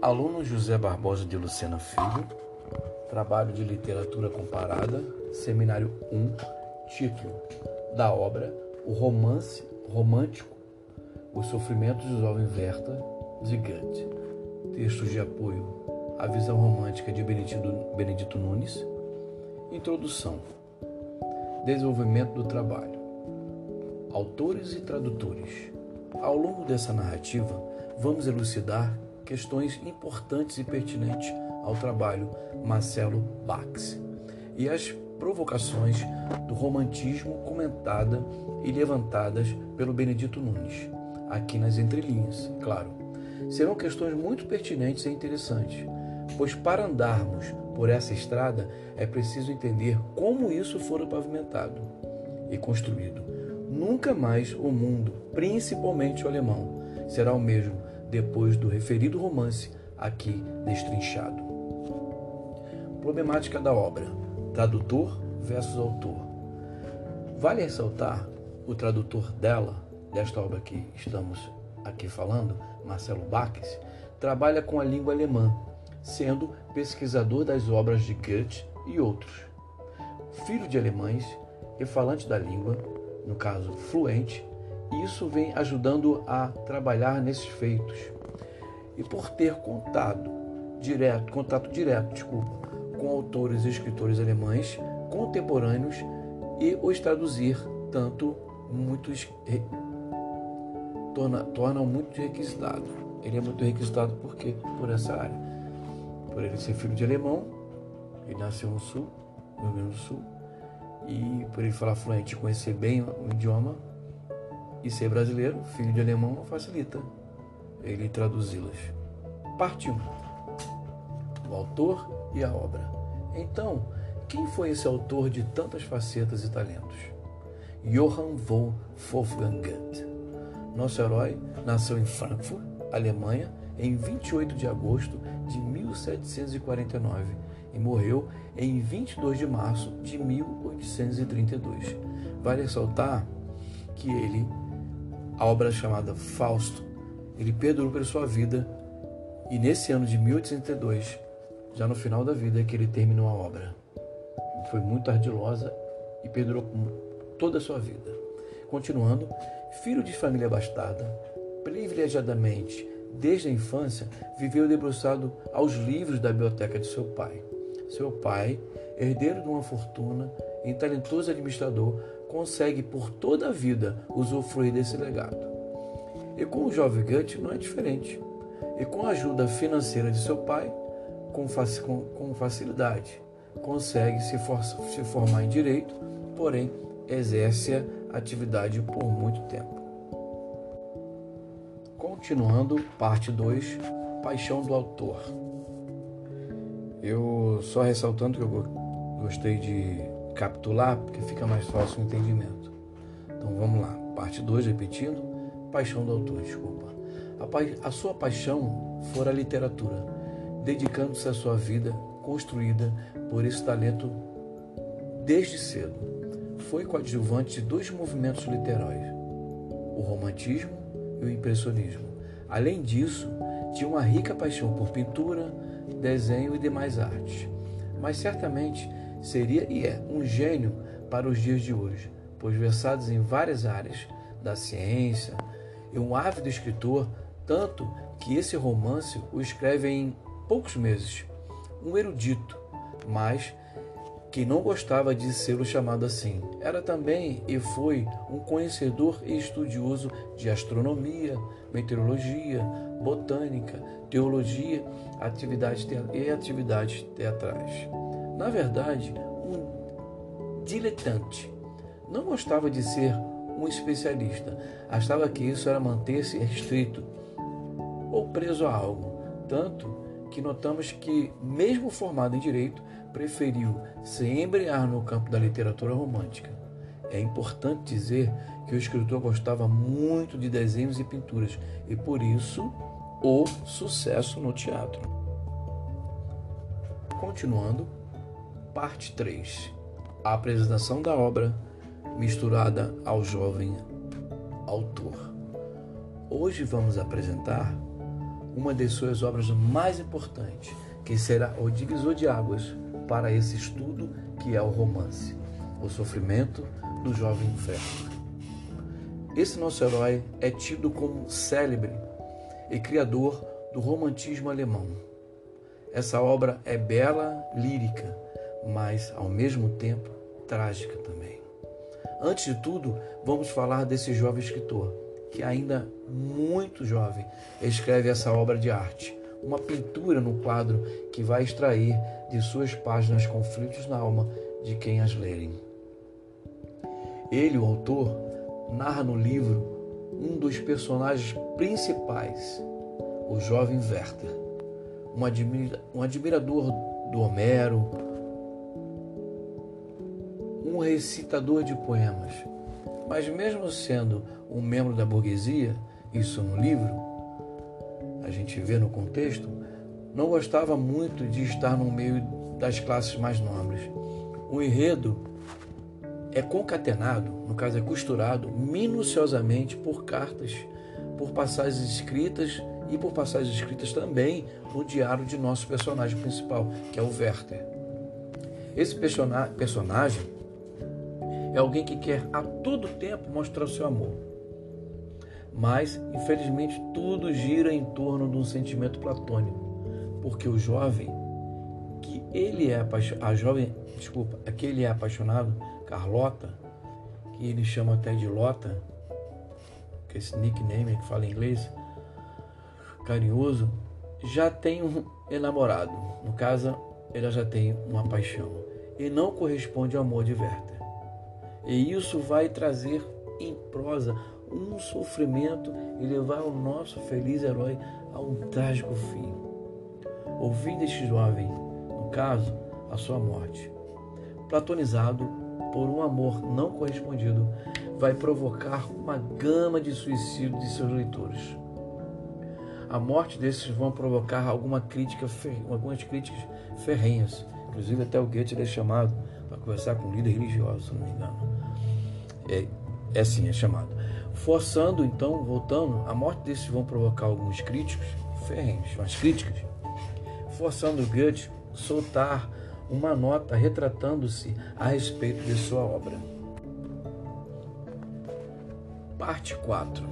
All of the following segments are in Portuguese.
Aluno José Barbosa de Lucena Filho, trabalho de literatura comparada, seminário 1, título da obra O Romance Romântico, Os Sofrimentos do Jovem Werther, de Goethe. Textos de apoio à visão romântica de Benedito, Benedito Nunes. Introdução. Desenvolvimento do trabalho. Autores e tradutores. Ao longo dessa narrativa, vamos elucidar questões importantes e pertinentes ao trabalho Marcelo Bax. E as provocações do romantismo comentada e levantadas pelo Benedito Nunes, aqui nas entrelinhas, claro. Serão questões muito pertinentes e interessantes, pois para andarmos por essa estrada é preciso entender como isso foi pavimentado e construído. Nunca mais o mundo, principalmente o alemão, será o mesmo depois do referido romance aqui destrinchado. Problemática da obra: tradutor versus autor. Vale ressaltar o tradutor dela, desta obra que estamos aqui falando, Marcelo Baques, trabalha com a língua alemã, sendo pesquisador das obras de Goethe e outros. Filho de alemães e falante da língua, no caso fluente, isso vem ajudando a trabalhar nesses feitos. E por ter contato direto, contato direto, desculpa, com autores e escritores alemães contemporâneos e os traduzir tanto muitos torna, torna muito requisitado. Ele é muito requisitado porque por essa área, por ele ser filho de alemão, ele nasceu no sul, no Rio Grande do Sul, e por ele falar fluente, conhecer bem o idioma e ser brasileiro, filho de alemão, facilita ele traduzi-las. Parte 1. O autor e a obra. Então, quem foi esse autor de tantas facetas e talentos? Johann Wolfgang Goethe. Nosso herói nasceu em Frankfurt, Alemanha, em 28 de agosto de 1749 e morreu em 22 de março de 1832. Vale ressaltar que ele, a obra chamada Fausto, ele perdurou pela sua vida e nesse ano de 1832, já no final da vida, é que ele terminou a obra. Foi muito ardilosa e perdurou toda a sua vida. Continuando, filho de família abastada, privilegiadamente desde a infância, viveu debruçado aos livros da biblioteca de seu pai. Seu pai, herdeiro de uma fortuna e talentoso administrador, consegue por toda a vida usufruir desse legado. E com o jovem Goethe não é diferente. E com a ajuda financeira de seu pai, com, com facilidade, consegue se, for se formar em direito, porém exerce a atividade por muito tempo. Continuando, parte 2, Paixão do Autor. Eu só ressaltando que eu gostei de capitular, porque fica mais fácil o entendimento. Então vamos lá, parte 2, repetindo, paixão do autor, desculpa. A, a sua paixão fora a literatura, dedicando-se à sua vida construída por esse talento desde cedo. Foi coadjuvante de dois movimentos literários, o romantismo e o impressionismo. Além disso, tinha uma rica paixão por pintura, desenho e demais artes. Mas certamente seria e é um gênio para os dias de hoje, pois versados em várias áreas da ciência, e um ávido escritor, tanto que esse romance o escreve em poucos meses. Um erudito, mas que não gostava de ser chamado assim. Era também e foi um conhecedor e estudioso de astronomia, meteorologia, botânica, teologia atividades e atividades teatrais. Na verdade, um diletante. Não gostava de ser um especialista, achava que isso era manter-se restrito ou preso a algo, tanto que notamos que, mesmo formado em direito, preferiu se embrear no campo da literatura romântica. É importante dizer que o escritor gostava muito de desenhos e pinturas e por isso o sucesso no teatro. Continuando, parte 3. A apresentação da obra misturada ao jovem autor. Hoje vamos apresentar uma de suas obras mais importantes, que será o divisor de águas para esse estudo que é o romance, o sofrimento do jovem inferno. Esse nosso herói é tido como célebre e criador do romantismo alemão. Essa obra é bela, lírica, mas ao mesmo tempo trágica também. Antes de tudo, vamos falar desse jovem escritor, que ainda muito jovem escreve essa obra de arte, uma pintura no quadro que vai extrair de suas páginas conflitos na alma de quem as lerem. Ele, o autor, narra no livro um dos personagens principais, o jovem Werther, um, um admirador do Homero, um recitador de poemas. Mas, mesmo sendo um membro da burguesia, isso no livro, a gente vê no contexto, não gostava muito de estar no meio das classes mais nobres. O enredo é concatenado, no caso é costurado, minuciosamente por cartas, por passagens escritas e por passagens escritas também no diário de nosso personagem principal, que é o Werther. Esse personagem é alguém que quer a todo tempo mostrar o seu amor. Mas, infelizmente, tudo gira em torno de um sentimento platônico, porque o jovem que ele é apaixonado, a jovem, desculpa, aquele é apaixonado, Carlota, que ele chama até de Lota, que é esse nickname que fala em inglês, carinhoso, já tem um enamorado. No caso, ela já tem uma paixão e não corresponde ao amor de Werther. E isso vai trazer em prosa um sofrimento e levar o nosso feliz herói a um trágico fim. Ouvir deste jovem, no caso, a sua morte. Platonizado por um amor não correspondido, vai provocar uma gama de suicídio de seus leitores. A morte desses vão provocar alguma crítica, algumas críticas ferrenhas. Inclusive até o Goethe é chamado para conversar com um líder religioso, se não me engano. É, é assim, é chamado. Forçando, então, voltando, a morte desses vão provocar alguns críticos ferrenhos, mas críticas, forçando Goethe soltar uma nota retratando-se a respeito de sua obra. Parte 4.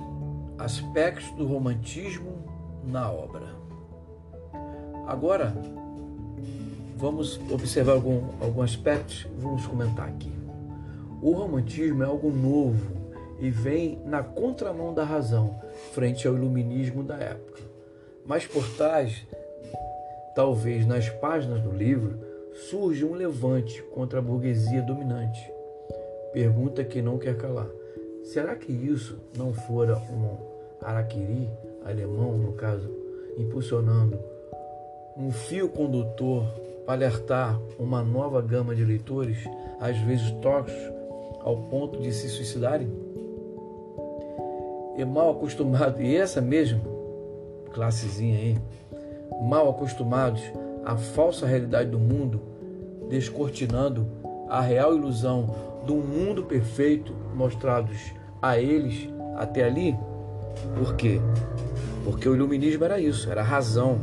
Aspectos do romantismo na obra. Agora, vamos observar algum, alguns aspectos vamos comentar aqui. O romantismo é algo novo e vem na contramão da razão, frente ao iluminismo da época. Mas por trás, talvez nas páginas do livro, surge um levante contra a burguesia dominante. Pergunta que não quer calar. Será que isso não fora um araquiri alemão, no caso, impulsionando um fio condutor para alertar uma nova gama de leitores, às vezes tóxicos, ao ponto de se suicidarem? E mal acostumado, e essa mesmo classezinha aí, mal acostumados à falsa realidade do mundo, descortinando a real ilusão do mundo perfeito mostrados a eles até ali. Por quê? Porque o iluminismo era isso, era razão.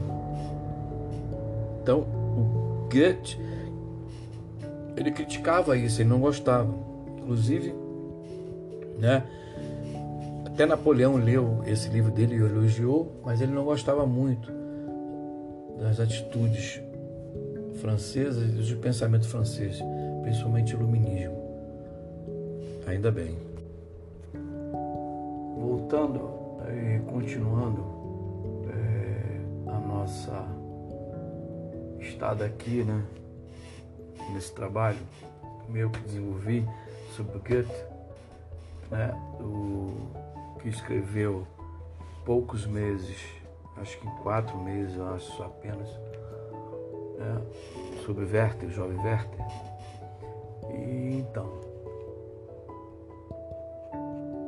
Então, o Goethe ele criticava isso, ele não gostava. Inclusive, né? Até Napoleão leu esse livro dele e elogiou, mas ele não gostava muito das atitudes francesas e do pensamento francês, principalmente o iluminismo. Ainda bem. Voltando e continuando é, a nossa estada aqui, né, nesse trabalho meu que desenvolvi sobre Goethe, né, o que escreveu poucos meses, acho que em quatro meses, eu acho apenas, né, sobre Werther, o jovem Werther. E então,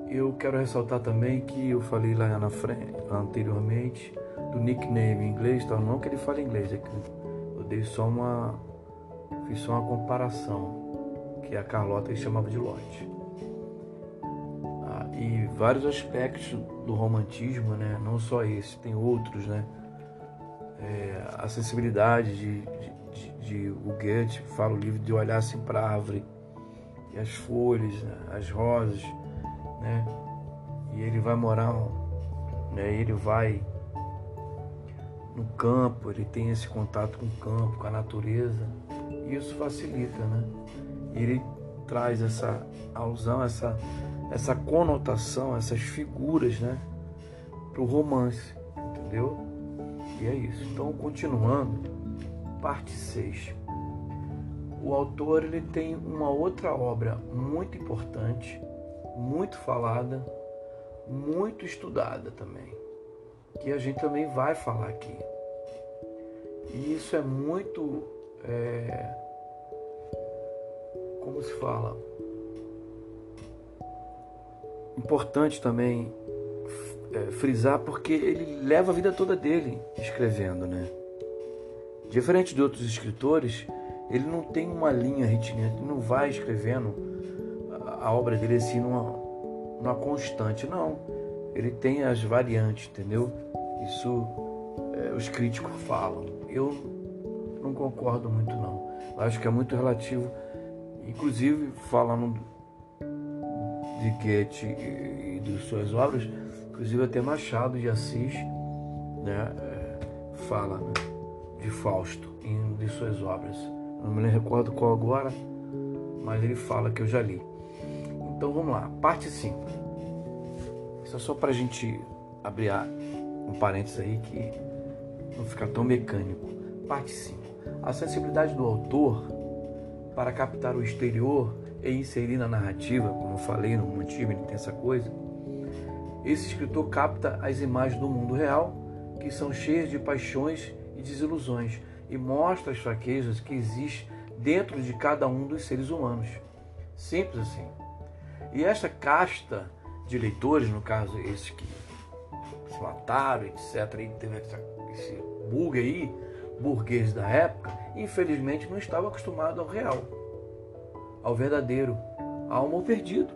eu quero ressaltar também que eu falei lá na frente, anteriormente, do nickname em inglês, então não que ele fale inglês, é que eu dei só uma, fiz só uma comparação, que a Carlota chamava de Lotte e vários aspectos do romantismo, né? Não só esse, tem outros, né? é, a sensibilidade de, de, de, de, o Goethe fala o livro de olhar assim para a árvore e as folhas, né, as rosas, né? E ele vai morar, né? Ele vai no campo, ele tem esse contato com o campo, com a natureza, e isso facilita, né? Ele traz essa alusão, essa, essa conotação, essas figuras, né? Para o romance, entendeu? E é isso. Então, continuando, parte 6. O autor ele tem uma outra obra muito importante, muito falada, muito estudada também, que a gente também vai falar aqui. E isso é muito. É, como se fala? Importante também é, frisar porque ele leva a vida toda dele escrevendo, né? Diferente de outros escritores, ele não tem uma linha retinente, ele não vai escrevendo a, obra dele assim numa, numa constante, não. Ele tem as variantes, entendeu? Isso é, os críticos falam. Eu não concordo muito não. Acho que é muito relativo. Inclusive, falando de Goethe e de suas obras, inclusive até Machado de Assis né, é, fala né, de Fausto em de suas obras. Não me recordo qual agora, mas ele fala que eu já li. Então vamos lá, parte 5. Isso é só para a gente abrir um parênteses aí que não ficar tão mecânico. Parte 5. A sensibilidade do autor para captar o exterior e inserir na narrativa, como eu falei no motivo, tem essa coisa. Esse escritor capta as imagens do mundo real, que são cheias de paixões e desilusões, e mostra as fraquezas que existem dentro de cada um dos seres humanos. Simples assim. E esta casta de leitores, no caso esses que se mataram, etc., e teve esse bug aí, burguês da época, infelizmente não estava acostumado ao real, ao verdadeiro, ao amor perdido.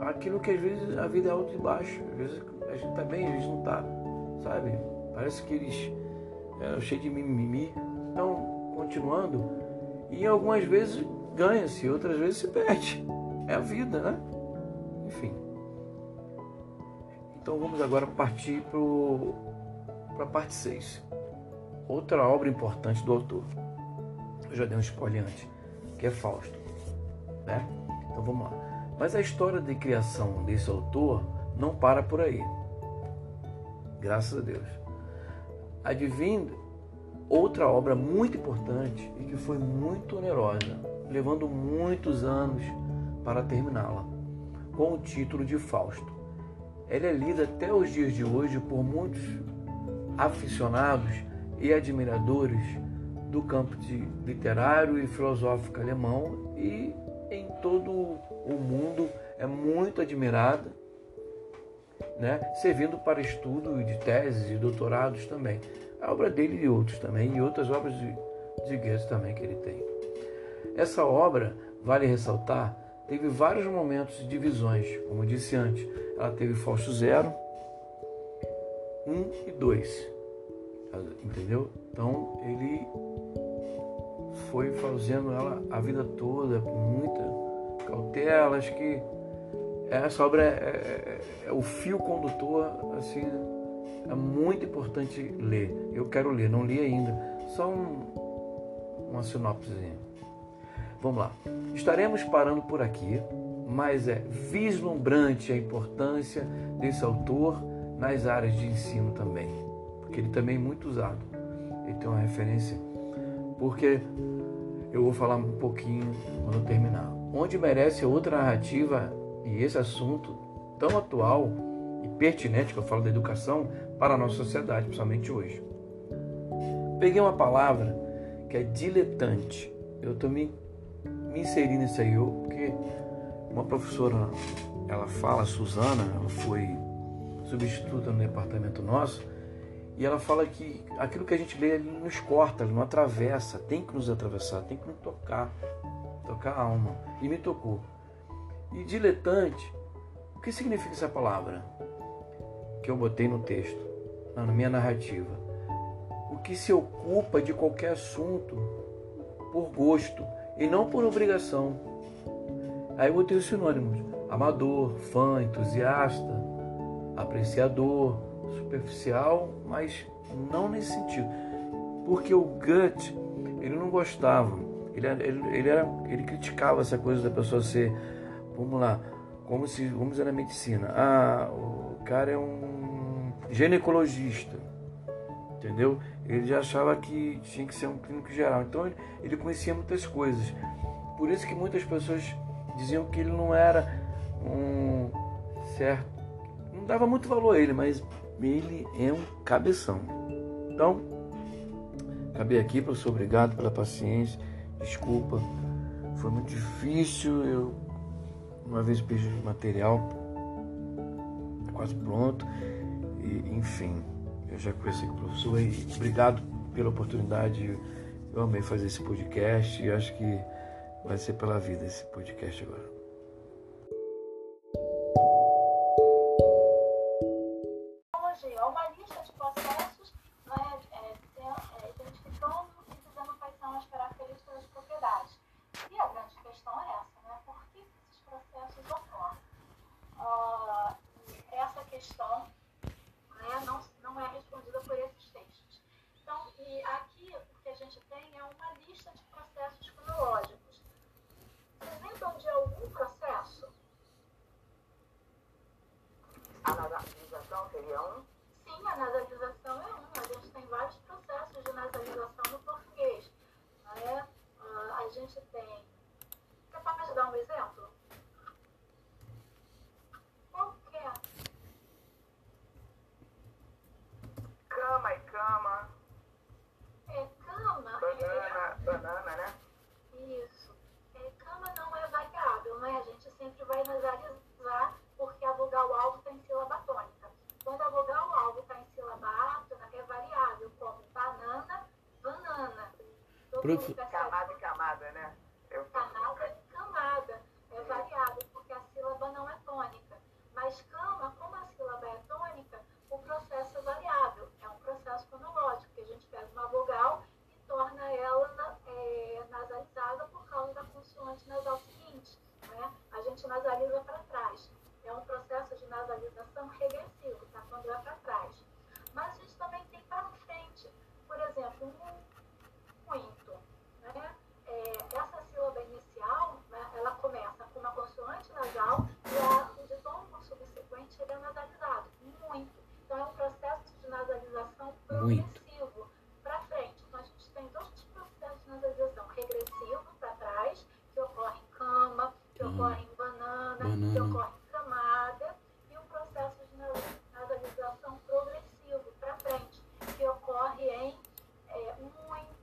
Aquilo que às vezes a vida é alto e baixo, às vezes a gente está bem, às vezes não está, sabe? Parece que eles é, cheios de mimimi. Então, continuando, e algumas vezes ganha-se, outras vezes se perde. É a vida, né? Enfim. Então vamos agora partir para a parte 6 outra obra importante do autor. Eu já dei um spoiler antes, que é Fausto. Né? Então vamos lá. Mas a história de criação desse autor não para por aí. Graças a Deus. Advindo outra obra muito importante e que foi muito onerosa, levando muitos anos para terminá-la, com o título de Fausto. Ela é lida até os dias de hoje por muitos aficionados e admiradores do campo literário e filosófico alemão e em todo o mundo é muito admirada, né? servindo para estudo de teses e doutorados também. A obra dele e outros também, e outras obras de, de Goethe também que ele tem. Essa obra, vale ressaltar, teve vários momentos de divisões, como eu disse antes. Ela teve Fausto Zero, 1 um e 2 entendeu? Então ele foi fazendo ela a vida toda com muita cautela. Acho que essa obra é, é, é, o fio condutor, assim, é muito importante ler. Eu quero ler, não li ainda. Só um, uma sinopse. Vamos lá. Estaremos parando por aqui, mas é vislumbrante a importância desse autor nas áreas de ensino também que ele também é muito usado. Ele tem uma referência, porque eu vou falar um pouquinho quando terminar. Onde merece outra narrativa e esse assunto tão atual e pertinente que eu falo da educação para a nossa sociedade, principalmente hoje. Peguei uma palavra que é diletante. Eu também me inseri nisso aí, porque uma professora, ela fala, Suzana, ela foi substituta no departamento nosso, e ela fala que aquilo que a gente lê ele nos corta, não atravessa, tem que nos atravessar, tem que nos tocar, tocar a alma. E me tocou. E diletante, o que significa essa palavra que eu botei no texto, na minha narrativa? O que se ocupa de qualquer assunto por gosto e não por obrigação. Aí eu botei os sinônimos: amador, fã, entusiasta, apreciador, superficial, mas não nesse sentido. Porque o Gut, ele não gostava, ele, ele, ele, era, ele criticava essa coisa da pessoa ser, vamos lá, como se, vamos dizer na medicina, ah, o cara é um ginecologista, entendeu? Ele já achava que tinha que ser um clínico geral, então ele, ele conhecia muitas coisas. Por isso que muitas pessoas diziam que ele não era um certo, não dava muito valor a ele, mas ele é um cabeção. Então, acabei aqui, professor, obrigado pela paciência, desculpa, foi muito difícil, eu uma vez pedi material, quase pronto, e enfim, eu já conheci o professor e obrigado pela oportunidade, eu amei fazer esse podcast e acho que vai ser pela vida esse podcast agora. Prof... Camada e camada, né? Eu... Camada e camada. É variável, porque a sílaba não é tônica. Mas cama, como a sílaba é tônica, o processo é variável. É um processo fonológico, que a gente pega uma vogal e torna ela é, nasalizada por causa da consoante nasal? A gente nasaliza para trás. É um processo de nasalização regressivo, tá? Quando é para trás. Mas a gente também tem para frente. Por exemplo, um muito. Né? É, essa sílaba inicial, né, ela começa com uma consoante nasal e a, o ditongo subsequente ele é nasalizado. Muito. Então, é um processo de nasalização progressivo para frente. Então, a gente tem dois processos de nasalização. Regressivo para trás, que ocorre em cama, que hum. ocorre em banana, banana, que ocorre em camada, e um processo de nasalização progressivo para frente, que ocorre em é, muito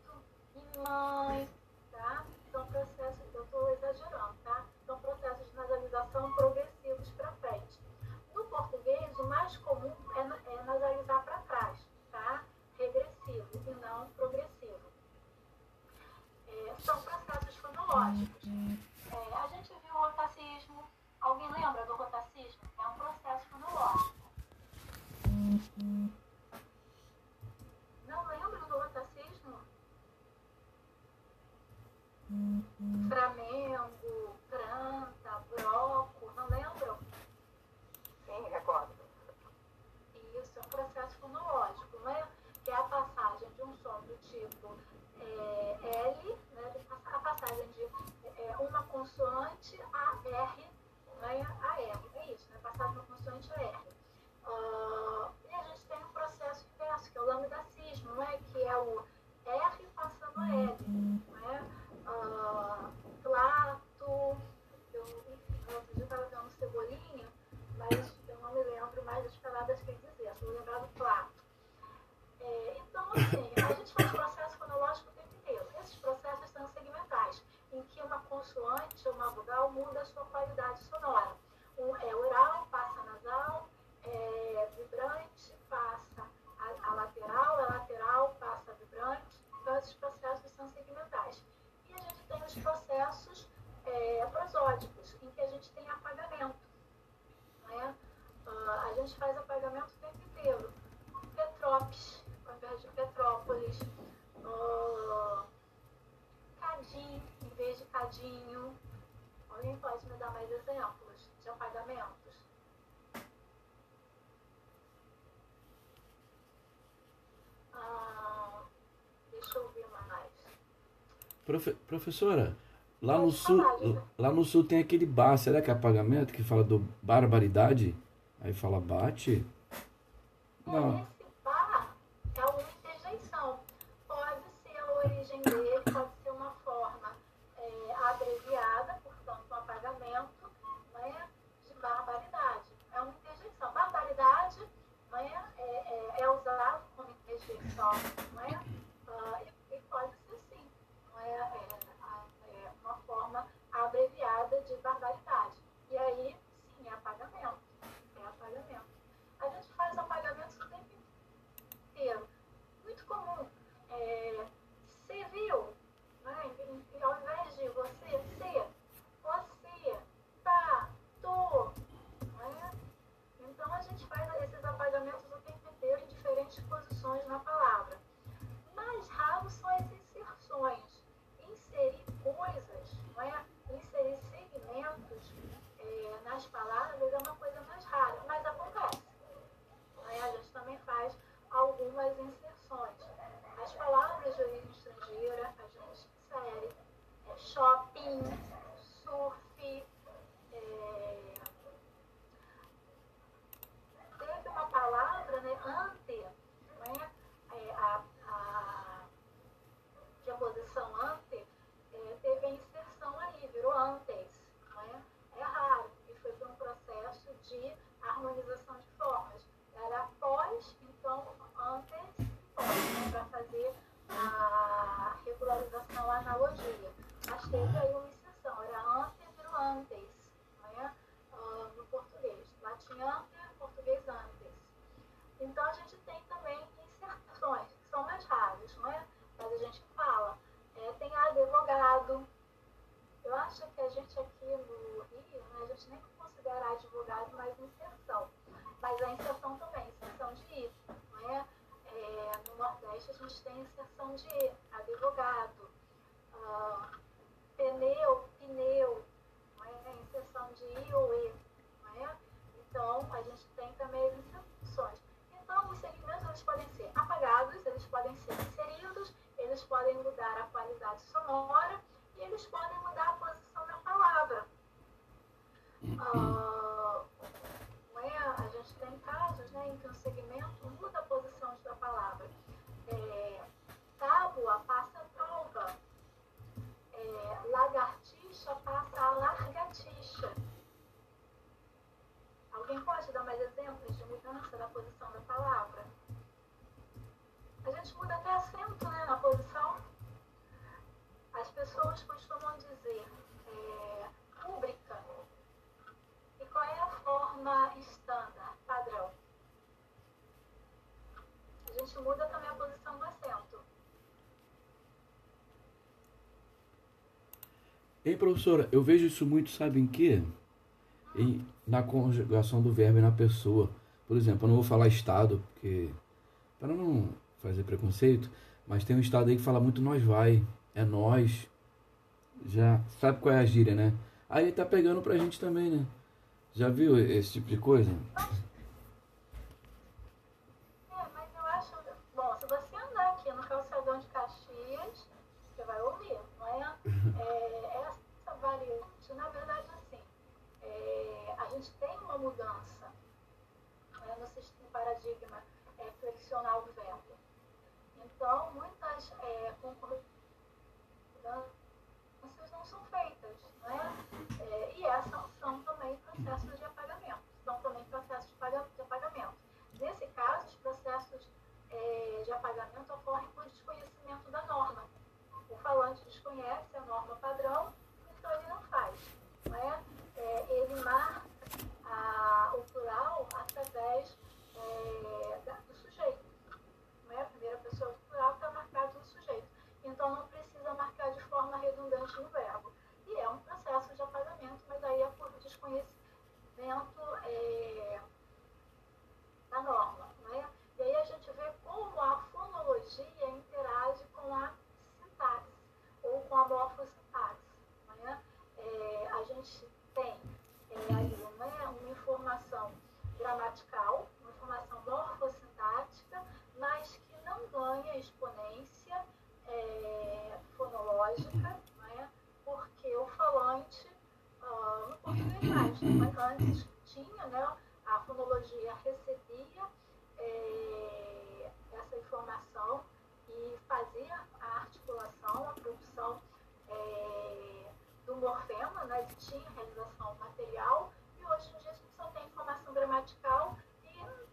mãe, tá? São processos, eu estou exagerando, tá? São processos de nasalização progressivos para frente. No português, o mais comum é, é nasalizar para trás, tá? Regressivo e não progressivo. É, são processos fonológicos. É, a gente viu o rotacismo. Alguém lembra do rotacismo? É um processo fonológico. Não lembra do rotacismo? Flamengo, Granta, Broco, não lembram? Sim, recordo. Isso, é um processo fonológico, né? Que é a passagem de um som do tipo é, L, né? a passagem de é, uma consoante a R, né? a R, é isso, né? Passagem de uma consoante a R. Uh, e a gente tem um processo inverso, que é o lambdacismo, né? Que é o R passando a L, né? uh, Plato, eu, outro dia estava vendo Cebolinha, mas eu não me lembro mais das palavras que ele dizia, só vou lembrar do Plato. É, então, assim, a gente faz processo fonológico o tempo inteiro. Esses processos são segmentais, em que uma consoante ou uma vogal muda a sua qualidade sonora. Um é oral, passa nasal, é vibrante, passa a, a lateral, a lateral, passa vibrante. Então, esses processos são segmentais tem os processos é, prosódicos, em que a gente tem apagamento. Né? Uh, a gente faz apagamento o tempo inteiro. Petrópolis, ao invés de Petrópolis, Alguém pode me dar mais exemplos de apagamentos? Ah, deixa eu ver mais. Profe professora, lá no sul, lá no sul tem aquele bar, será que é apagamento que fala do barbaridade? Aí fala bate? Não. Muda também a posição do acento. Ei, professora, eu vejo isso muito, sabe em quê? Em, na conjugação do verbo e na pessoa. Por exemplo, eu não vou falar estado, porque para não fazer preconceito, mas tem um estado aí que fala muito nós vai, é nós. Já sabe qual é a gíria, né? Aí tá pegando pra gente também, né? Já viu esse tipo de coisa? É, mas eu acho. Bom, se você andar aqui no calçadão de Caxias, você vai ouvir, não é? é essa variante, na verdade, assim, é, a gente tem uma mudança né, no sistema paradigma é, flexional do verbo. Então, muitas é, concordâncias não são feitas, né? É, e essas são também processos de apagamento, são também processos de apagamento. Nesse caso, os processos é, de apagamento ocorrem por desconhecimento da norma. O falante desconhece a norma padrão, então ele não faz. Né? É, ele marca o plural através é, do sujeito. Né? A primeira pessoa do plural está marcado no sujeito. Então não precisa marcar de forma redundante no verbo. E é um processo de apagamento, mas aí é por desconhecimento é, da norma. Né? E aí a gente vê como a fonologia interage com a sintaxe ou com a morfossintaxe. Né? É, a gente gramatical, uma informação morfossintática, mas que não ganha exponência é, fonológica, né? porque o falante, uh, no português mais, né? antes tinha, né? a fonologia recebia é, essa informação e fazia a articulação, a produção é, do morfema, né, tinha realização material, e hoje em dia a gente só tem informação gramatical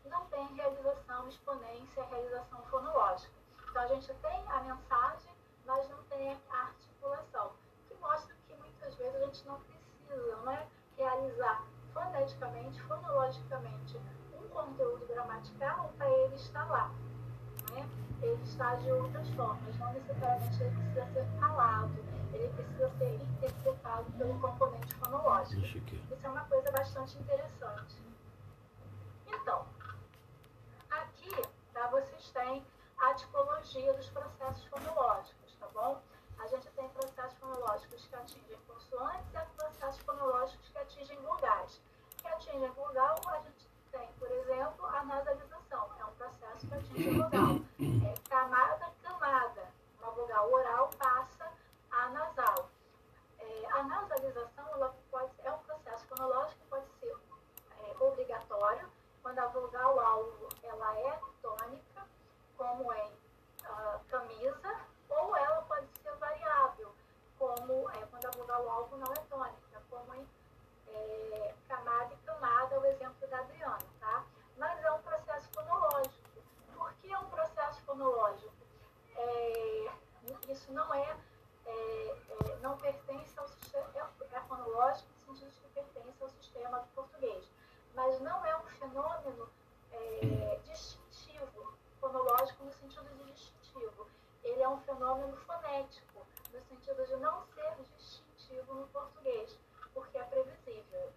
e não tem realização exponência, realização fonológica. Então a gente tem a mensagem, mas não tem a articulação, que mostra que muitas vezes a gente não precisa é, realizar foneticamente, fonologicamente, um conteúdo gramatical para ele estar lá. Né? Ele está de outras formas, não necessariamente ele precisa ser falado, ele precisa ser interpretado pelo componente fonológico. Isso é uma coisa bastante interessante. Então, aqui tá, vocês têm a tipologia dos processos fonológicos, tá bom? A gente tem processos fonológicos que atingem consoantes e processos fonológicos que atingem vogais. Que atingem vogal, a gente tem, por exemplo, a nasalização. É um processo que atinge vogal. É camada. Uma vogal oral passa a nasal. É, a nasalização ela pode, é um processo fonológico que pode ser é, obrigatório, quando a vogal alvo ela é tônica, como em uh, camisa, ou ela pode ser variável, como é, quando a vogal alvo não é tônica, como em é, camada e camada, é o exemplo da Adriana, tá? Mas é um processo fonológico. Por que é um processo fonológico? É, isso não é, é, é não pertence ao sistema, é, é fonológico no sentido de que pertence ao sistema do português, mas não é um fenômeno é, distintivo, fonológico no sentido de distintivo. Fenômeno fonético, no sentido de não ser distintivo no português porque é previsível.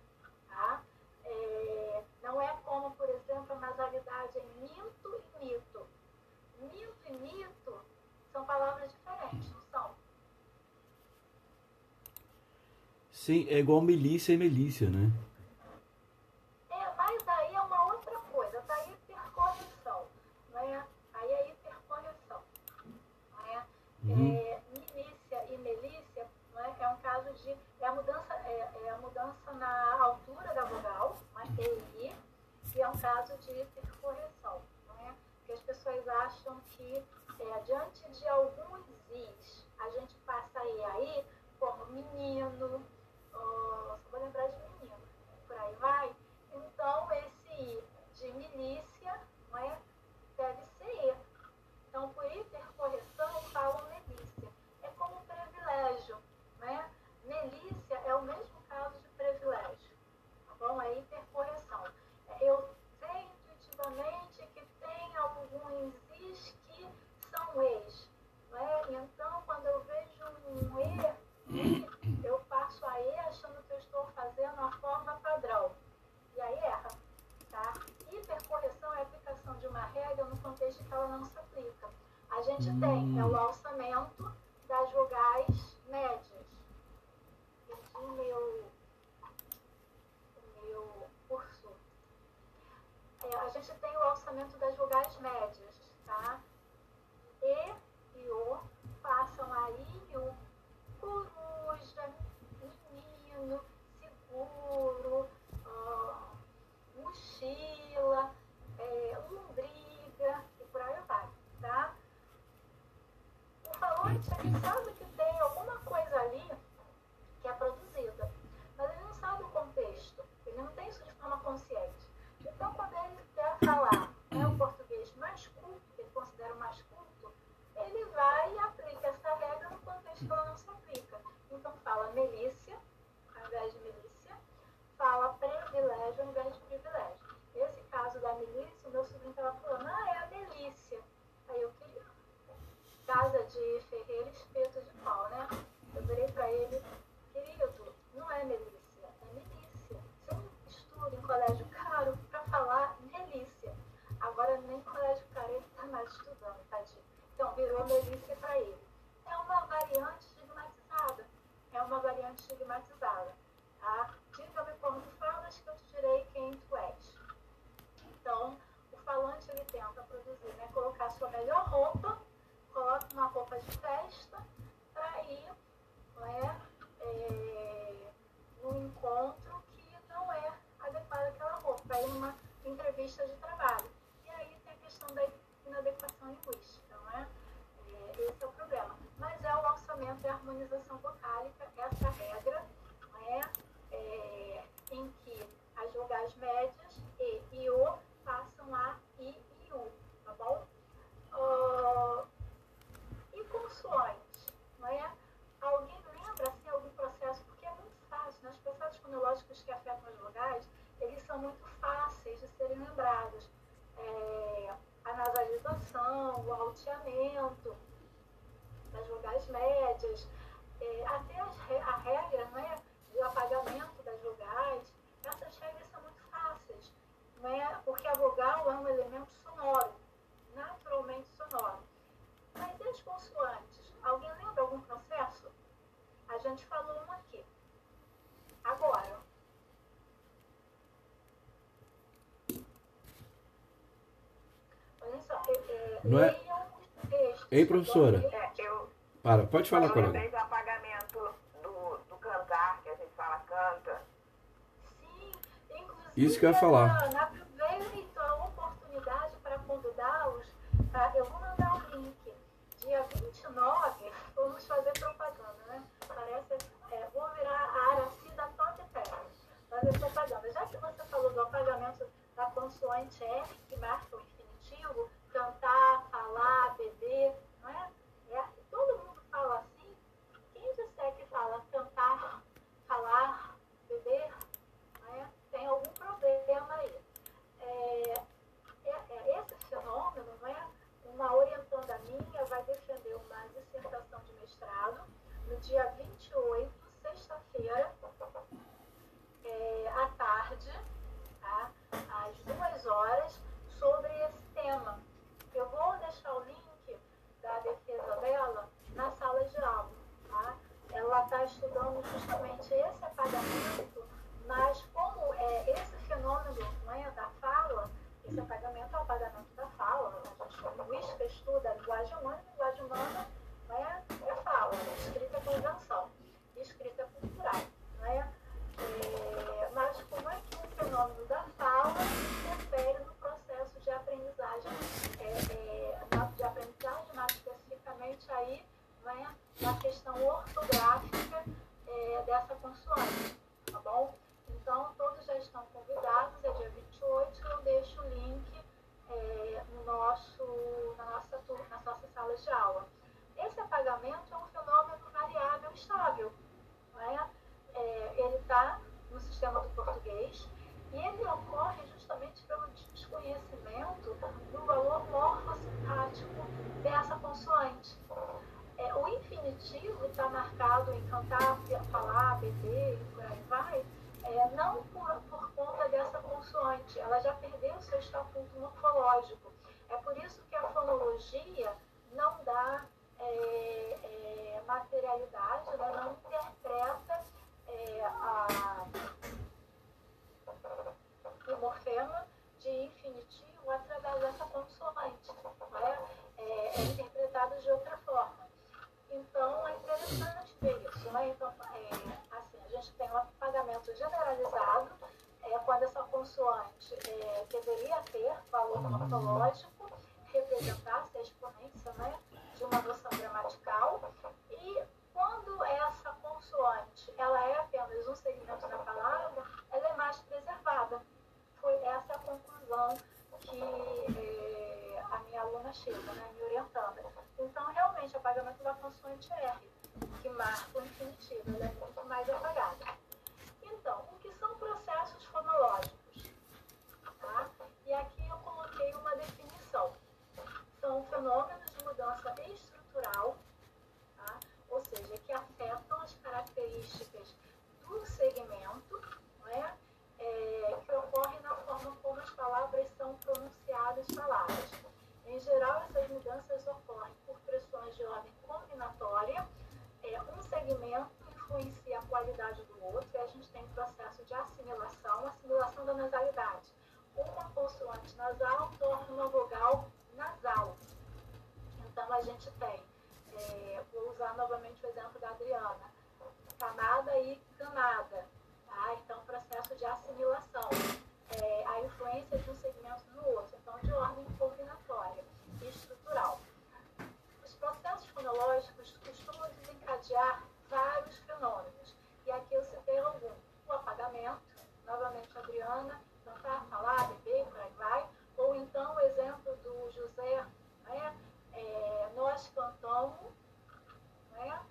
Tá? É, não é como, por exemplo, a nasalidade em minto e mito. Minto e mito são palavras diferentes, não são? Sim, é igual milícia e milícia, né? O falante, Não é? Ei, professora. Para, pode falar, com ela. que Isso que eu ia falar. Tá Chega, né, me orientando. Então, realmente, o apagamento da função R, que marca o infinitivo, ela é muito mais apagado. Então, o que são processos fonológicos? Tá? E aqui eu coloquei uma definição. São fenômenos de mudança estrutural, tá? ou seja, que afetam as características do segmento, né? É, que ocorre na forma como as palavras são pronunciadas, palavras. Em geral, essas mudanças ocorrem por pressões de ordem combinatória. É, um segmento influencia a qualidade do outro e a gente tem um processo de assimilação, assimilação da nasalidade. Uma consoante nasal torna uma vogal nasal. Então, a gente tem, é, vou usar novamente o exemplo da Adriana, camada e camada. Tá? Então, processo de assimilação. É, a influência de um segmento no outro. Então, de ordem combinatória cultural. Os processos fonológicos costumam desencadear vários fenômenos, e aqui eu citei algum. O apagamento, novamente Adriana, cantar, tá? falar, beber, por aí vai, ou então o exemplo do José, né? É, nós cantamos, né?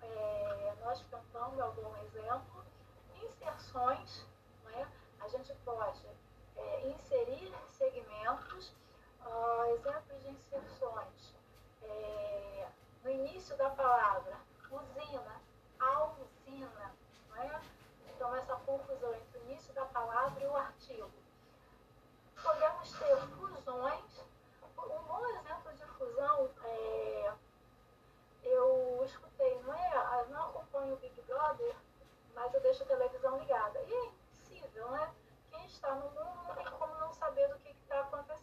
É, nós cantamos, algum exemplo, inserções, né? a gente pode é, inserir segmentos uh, exemplos de instruções. É, no início da palavra, usina, a usina, não é? Então, essa confusão entre o início da palavra e o artigo. Podemos ter fusões. Um bom exemplo de fusão, é, eu escutei, não é? Eu não acompanho o Big Brother, mas eu deixo a televisão ligada. E é impossível, né? Quem está no mundo não tem como não saber do que está acontecendo.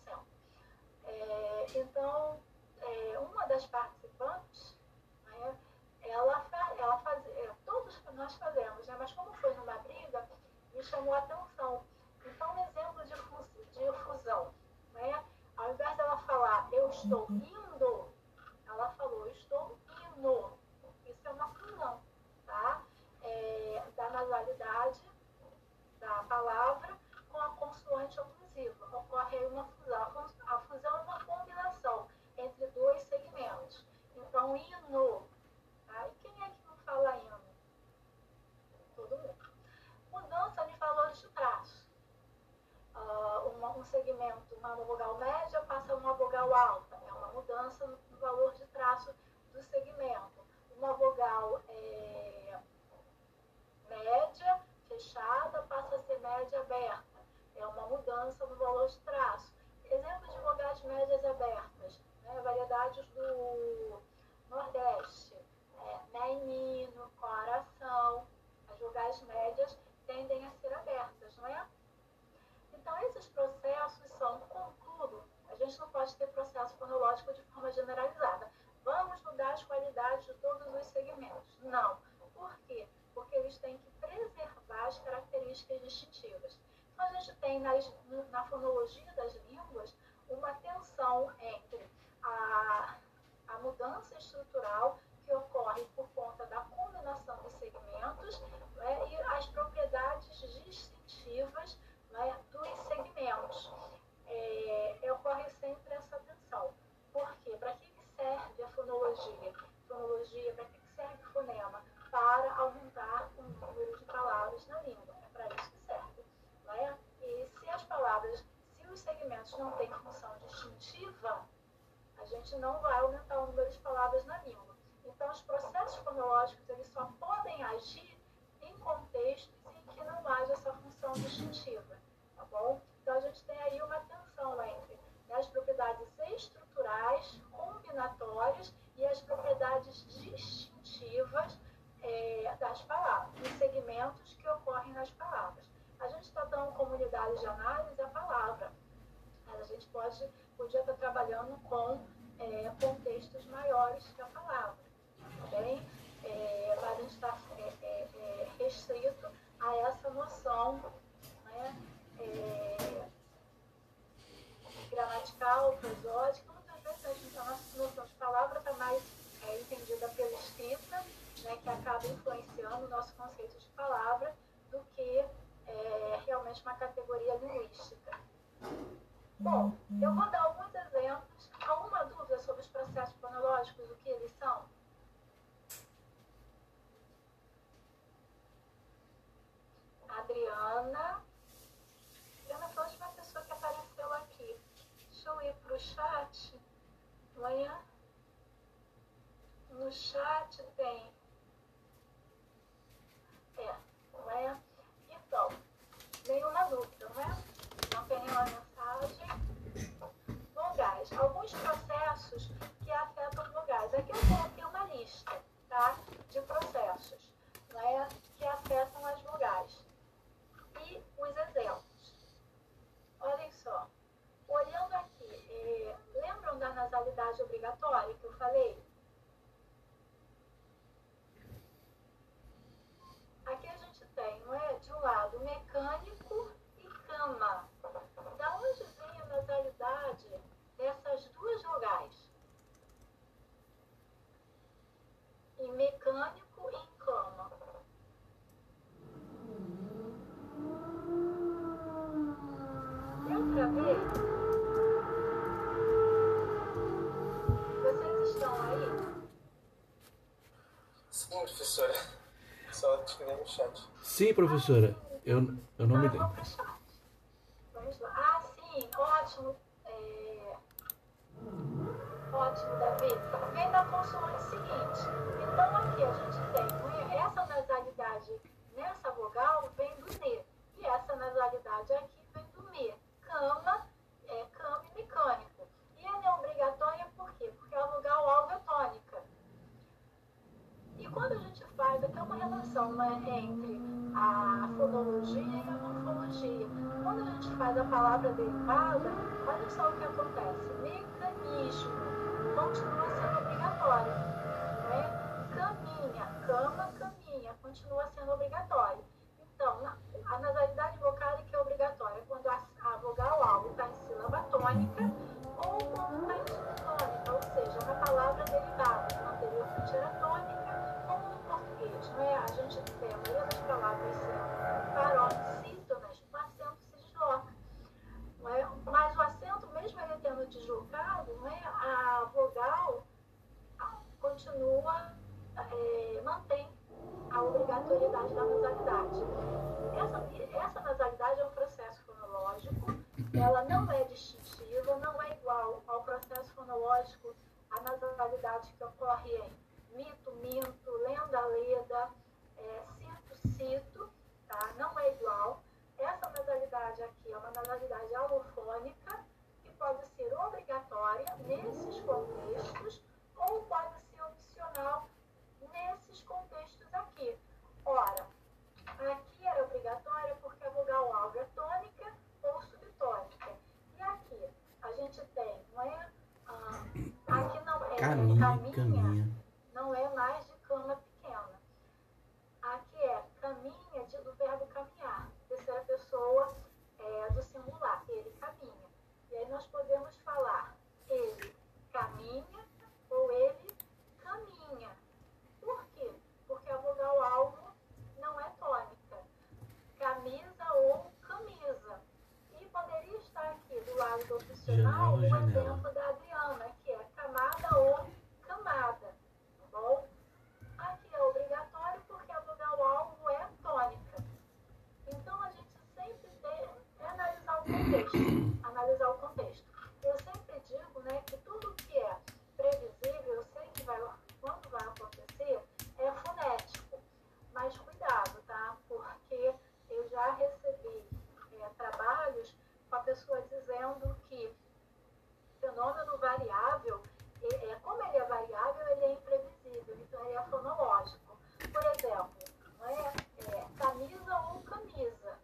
É, então, é, uma das participantes, né, ela, ela faz, é, todos nós fazemos, né, mas como foi numa briga, me chamou a atenção. Então, um exemplo de, de fusão, né, ao invés dela falar eu estou indo, ela falou estou indo. Isso é uma fusão, tá? É, da nasalidade da palavra com a consoante oclusiva. Ocorre aí uma fusão. A fusão é uma combinação segmentos. Então, hino. E quem é que não fala hino? Todo mundo. Mudança de valores de traço. Uh, uma, um segmento, uma vogal média passa uma vogal alta. É uma mudança no valor de traço do segmento. Uma vogal é, média, fechada, passa a ser média aberta. É uma mudança no valor de traço. Exemplos de vogais médias abertas né, variedades do Nordeste, é, menino, coração, as vogais médias tendem a ser abertas, não é? Então, esses processos são, contudo, a gente não pode ter processo fonológico de forma generalizada. Vamos mudar as qualidades de todos os segmentos. Não. Por quê? Porque eles têm que preservar as características distintivas. Então, a gente tem nas, na fonologia das línguas uma tensão entre a, a mudança estrutural que ocorre por conta da combinação dos segmentos né, e as propriedades distintivas né, dos segmentos. É, ocorre sempre essa tensão. Por quê? Para que, serve a fonologia? Fonologia, para que serve o fonema? Para aumentar o número de palavras na língua. É para isso que serve. Né? E se as palavras, se os segmentos não têm função distintiva, a gente não vai aumentar o número de palavras na língua. Então, os processos fonológicos eles só podem agir em contextos em que não haja essa função distintiva, tá bom? Então, a gente tem aí uma tensão entre as propriedades estruturais, combinatórias e as propriedades distintivas é, das palavras, dos segmentos que ocorrem nas palavras. A gente está dando como unidade de análise a palavra, mas a gente pode podia estar trabalhando com é, contextos maiores da palavra, tá bem? É, mas a gente está é, é, é, restrito a essa noção né, é, gramatical, prosódica, muitas vezes a, nossa noção de palavra está mais entendida pela escrita, né, que acaba influenciando o nosso conceito de palavra, do que realmente uma categoria linguística. Bom, eu vou dar alguns exemplos. Alguma dúvida sobre os processos fonológicos, o que eles são? Adriana. Adriana foi a última pessoa que apareceu aqui. Deixa eu ir para o chat. Amanhã. No chat tem. É, não é? Então, nenhuma dúvida, não é? Não tem nenhuma vogais. Alguns processos que afetam vogais. Aqui eu coloquei uma lista tá, de processos né, que afetam as vogais. E os exemplos. Olhem só. Olhando aqui, eh, lembram da nasalidade obrigatória que eu falei? Aqui a gente tem, não é? De um lado, mecânico e cama onde vem a nasalidade dessas duas vogais? Em mecânico Sim, professora. Só escrevi no chat. Sim, professora. Eu, eu não me lembro. Vamos lá. Ah, sim, ótimo. É... Ótimo, Davi. Vem da consoante é seguinte. Então, aqui a gente tem né, essa nasalidade nessa vogal vem do ne. E essa nasalidade aqui vem do me. Cama quando a gente faz até é uma relação né, entre a fonologia e a morfologia, quando a gente faz a palavra derivada, olha só o que acontece. Mecanismo continua sendo obrigatório. Né? Caminha, cama, caminha, continua sendo obrigatório. Então, a nasalidade vocálica é obrigatória quando a, a vogal alvo está em sílaba tônica obrigatoriedade da nasalidade. Essa, essa nasalidade é um processo fonológico, ela não é distintiva, não é igual ao processo fonológico, a nasalidade que ocorre em mito, minto, lenda, leda, é, cito, cito, tá? não é igual. Essa nasalidade aqui é uma nasalidade alofônica, que pode ser obrigatória nesses contextos ou pode ser opcional nesses contextos aqui. Ora, aqui era obrigatória porque a vogal alva é tônica ou subtônica. E aqui a gente tem, não é? Ah, aqui não é Caminha, caminha, caminha. não é mais de cama pequena. Aqui é caminha de- do verbo caminhar, terceira pessoa é, do singular, ele caminha. E aí nós podemos falar ele caminha ou ele caminha. Por quê? Porque a vogal alvo não é tônica. Camisa ou camisa. E poderia estar do do opcional Janela, o janela. exemplo da Adriana, que é camada ou camada. Tá bom? Aqui é obrigatório porque a vogal alvo é tônica. Então a gente sempre tem é analisar o contexto. Analisar o contexto. Eu sempre digo né, que tudo que é previsível, eu sei que vai, quando vai acontecer, é fonético. Mas cuidado, tá? Porque eu já recebi é, trabalhos com a pessoa dizendo que fenômeno variável, é, como ele é variável, ele é imprevisível, então ele é fonológico. Por exemplo, é, é, camisa ou camisa.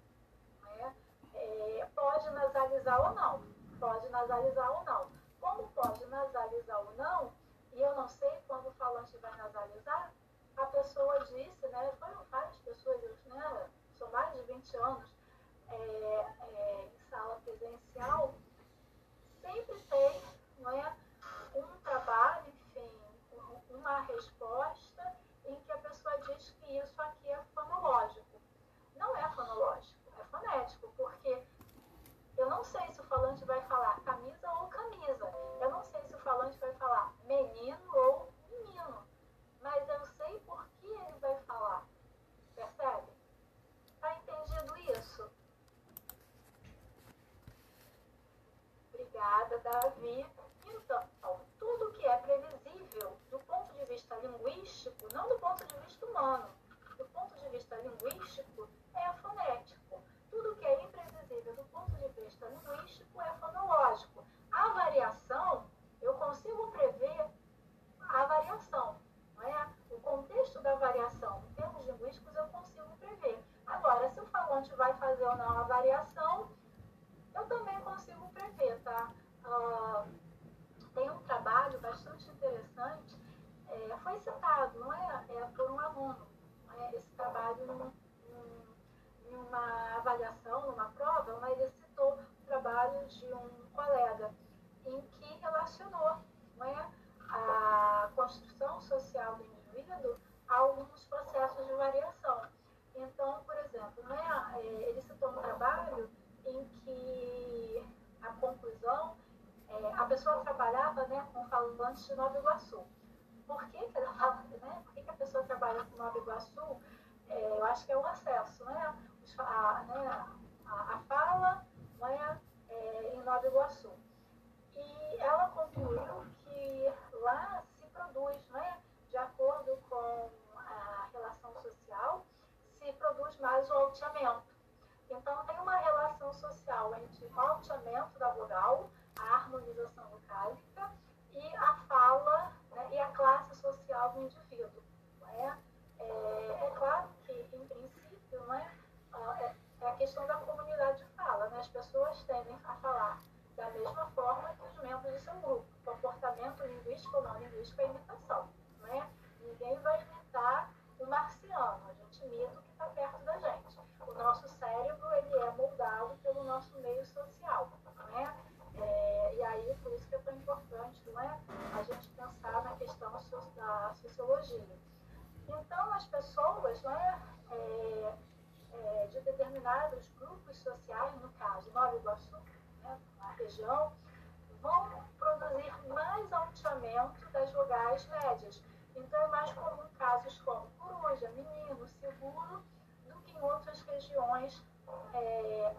é? É, pode nasalizar ou não. Pode nasalizar ou não. Como pode nasalizar ou não, e eu não sei quando o falante vai nasalizar, a pessoa disse, né, foram várias pessoas, eu, né, são mais de 20 anos é, é, sala presencial, sempre tem é, um trabalho, enfim, um- uma resposta em que a pessoa diz que isso aqui é fonológico. Não é fonológico, é fonético, porque eu não sei se o falante vai falar camisa ou camisa. Eu não sei se o falante vai falar menino ou menino. Mas eu sei por que ele vai falar. Percebe? Tá entendido isso? Obrigada, Davi. Então, tudo que é previsível do ponto de vista linguístico, não do ponto de vista humano, do ponto de vista linguístico, é fonético. Tudo que é imprevisível do ponto de vista linguístico é fonológico. A variação, eu consigo prever a variação, não é? O contexto da variação, em termos linguísticos, eu consigo prever. Agora, se o falante vai fazer ou não a variação, eu também consigo prever, tá? Ah, tem um trabalho bastante interessante, é, foi citado, não é, é por um aluno, é? esse trabalho num- num- em uma avaliação, numa prova, mas ele citou o trabalho de um colega, em que relacionou não é, a construção social do indivíduo a alguns processos de variação. Então, por exemplo, não é, é, ele citou um trabalho em que a conclusão, a pessoa trabalhava né, com falantes de Nova Iguaçu. Por que, que ela né? Por que, que a pessoa trabalha com Nova Iguaçu? É, eu acho que é o acesso, né? A, né, a, a fala não é, em Nova Iguaçu. E ela concluiu que lá se produz, né, de acordo com a relação social, se produz mais o alteamento. Então, tem uma relação social entre o alteamento da vogal, a harmonização vocálica e a fala né, e a classe social do indivíduo. não É, é, claro que, em princípio, não é, é, a questão da comunidade de fala. Né? as pessoas tendem a falar da mesma forma que os membros do seu grupo. Comportamento linguístico ou não linguístico é imitação. Né? Ninguém vai imitar o marciano, a gente imita o que está perto da gente. O nosso cérebro ele é moldado pelo nosso meio social. Né? É, e aí, por isso que é tão importante não é? a gente pensar na questão da sociologia. Então, as pessoas não é, é, é de determinados grupos sociais, no caso, Nova Iguaçu, né, na região, vão produzir mais alteamento das vogais médias. Então, é mais comum casos como coruja, menino, seguro, do que em outras regiões, é,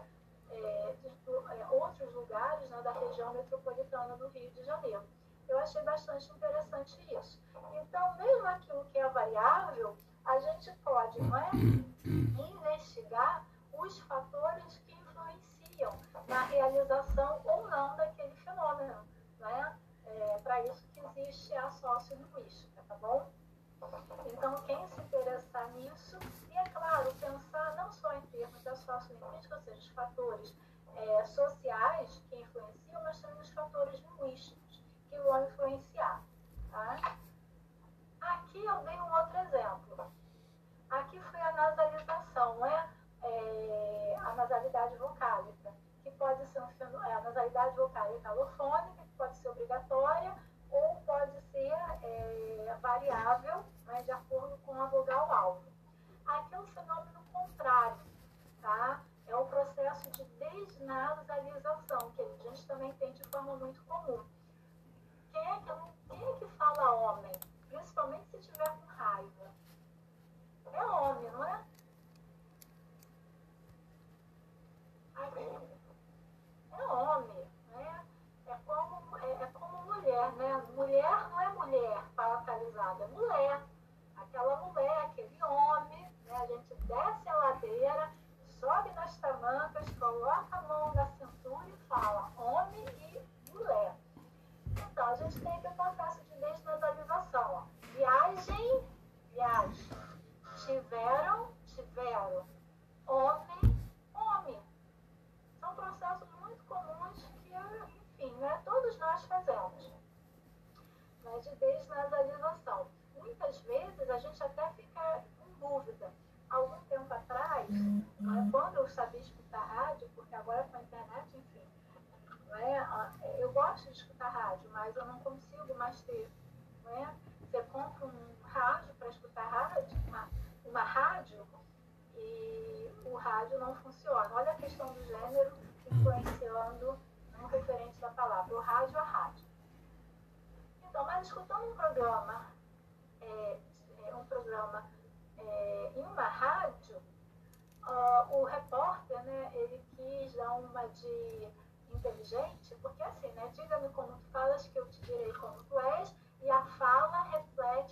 é, de, é, outros lugares né, da região metropolitana do Rio de Janeiro. Eu achei bastante interessante isso. Então, mesmo aquilo que é variável, a gente pode não é, investigar os fatores que influenciam na realização ou não daquele fenômeno. Né? É, Para isso que existe a sociolinguística, tá bom? Então, quem se interessar nisso, é claro, pensar não só em termos da sociolinguística, ou seja, os fatores é, sociais que influenciam, mas também os fatores linguísticos que vão influenciar. Tá? Aqui eu dei um outro exemplo. Aqui foi a nasalização, né? É, a nasalidade vocálica, que pode ser um, é, a nasalidade vocálica alofônica, que pode ser obrigatória ou pode ser é, variável né, de acordo com a vogal-alvo. Aqui é um fenômeno contrário, tá? É o processo de desnasalização, que a gente também tem de forma muito comum. Quem é que, quem é que fala homem? Principalmente se tiver com raiva. É homem, não é? É homem, né? É como, é, é como mulher, né? Mulher não é mulher palatalizada, é mulher. Aquela mulher, aquele desce a ladeira, sobe nas tamancas, coloca a mão na cintura e fala homem e mulher. Então, a gente tem o processo de. Ó. Viagem, viagem. Tiveram, tiveram. Homem, homem. São processos muito comuns que, enfim, né, todos nós fazemos. Né, de desnasalização. Muitas vezes a gente até fica em dúvida. Algum tempo atrás, né, quando eu sabia escutar rádio, porque agora com a internet, enfim, né? Eu gosto de escutar rádio, mas eu não consigo mais ter. Né? Você compra um rádio para escutar rádio, uma, uma rádio, e o rádio não funciona. Olha a questão do gênero influenciando no referente da palavra, o rádio a rádio. Então, mas escutando um programa, é, é um programa é, em uma rádio, uh, o repórter, né, ele quis dar uma de inteligente, porque assim, né? Diga-me como tu falas que eu te direi como tu és, e a fala reflete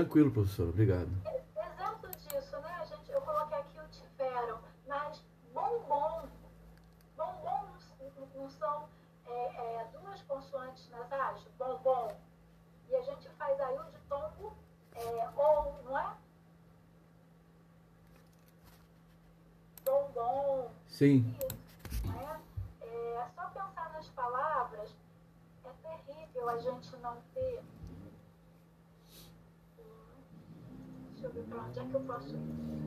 Tranquilo, professor, obrigado. Exemplo disso, né? A gente, eu coloquei aqui o tiveram, mas bombom, bombom não, não são é, é, duas consoantes nasais, bombom. E a gente faz aí o ditongo é, ou, não é? Bombom. Sim. Isso, né? É, só pensar nas palavras é terrível a gente não ter Deixa eu ver para onde é que eu posso ir.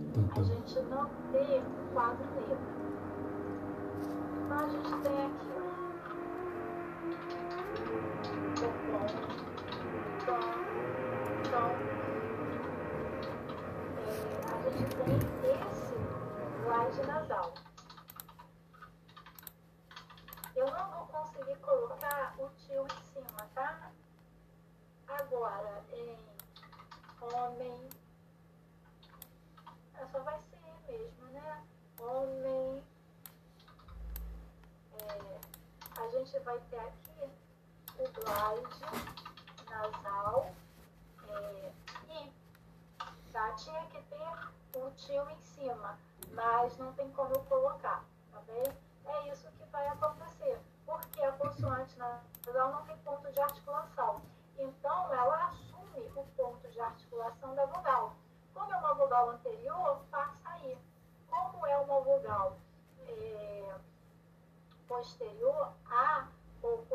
Então, tá. A gente não tem um quadro negro. Então a gente tem aqui, ó. Bombom, tom, tom. É, a gente tem esse glide nasal. Eu não vou conseguir colocar o tio em cima, tá? Agora, em homem, é, só vai ser mesmo, né? Homem. É, a gente vai ter aqui o glide nasal é, e tá? Tinha que ter o tio em cima, mas não tem como eu colocar, tá bem? É isso que vai acontecer, porque a consoante nasal não tem ponto de articulação. Então, ela assume o ponto de articulação da vogal. Como é uma vogal anterior, passa aí. Como é uma vogal é, posterior,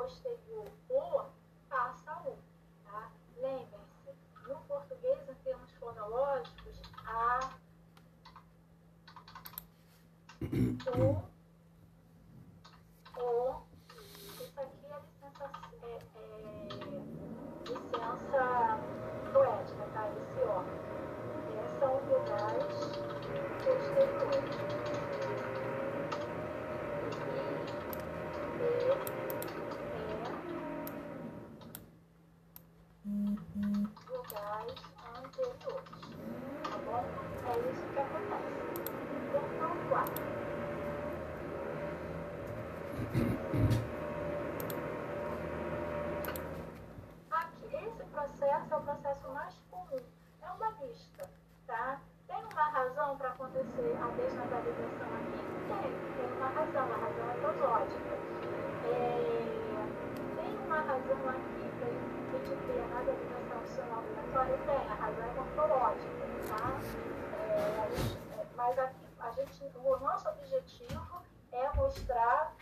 posterior O, passa U. Tá? Lembrem-se, no português, em termos fonológicos, A, O. Isso aqui é licença, é, é, licença poética, tá? Esse ó são vogais posteriores. E, e, é vogais anteriores. Tá bom? É isso que acontece. Então, quatro. Aqui, esse processo é o processo mais comum. É uma lista tá? Tem uma razão para acontecer a desnatalização aqui? Tem, tem uma razão, a razão é prosódica. É, tem uma razão aqui para a gente ter a nasalização funcional obrigatória? Tem, a razão é morfológica, tá? É, mas aqui, a gente, o nosso objetivo é mostrar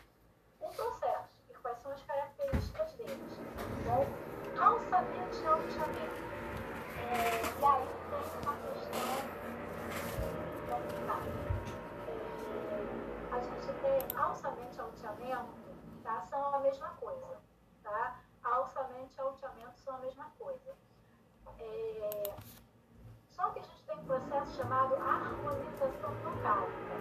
um processo e quais são as características deles. Bom, alçamento e alteamento. É, e aí tem uma questão a gente tem alçamento e alteamento, tá? São a mesma coisa, tá? Alçamento e alteamento são a mesma coisa. É, só que a gente tem um processo chamado harmonização vocálica.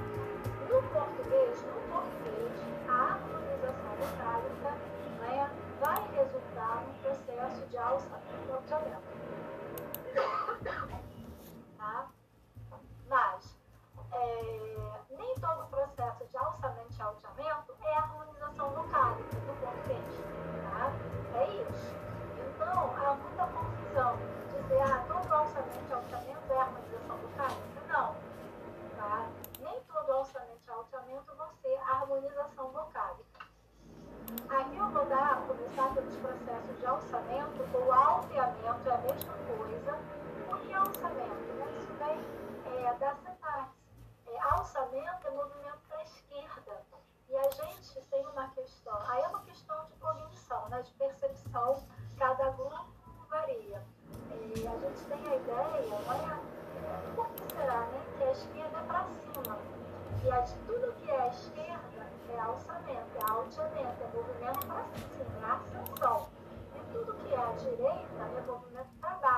No português, no português, a harmonização vocálica né, vai resultar no processo de alçamento e alteamento. motivado é, nem todo o processo de alçamento e alteamento é harmonização locálica do ponto de vista. Tá? É isso. Então, há muita confusão. Dizer, ah, todo alçamento e alteamento é harmonização locálica? Não. Tá? Nem todo alçamento e alteamento vão ser harmonização locálica. Aqui eu vou dar, começar pelos processos de alçamento ou alteamento, é a mesma coisa. O que é alçamento? Isso vem é, da alçamento é movimento para a esquerda. E a gente tem uma questão, aí é uma questão de cognição, né, de percepção, cada grupo varia. E a gente tem a ideia, né, é, por que será né, que a esquerda é para cima? E a, de tudo que é esquerda é alçamento, é alteamento, é movimento para cima, é ascensão. E tudo que é a direita é movimento para baixo.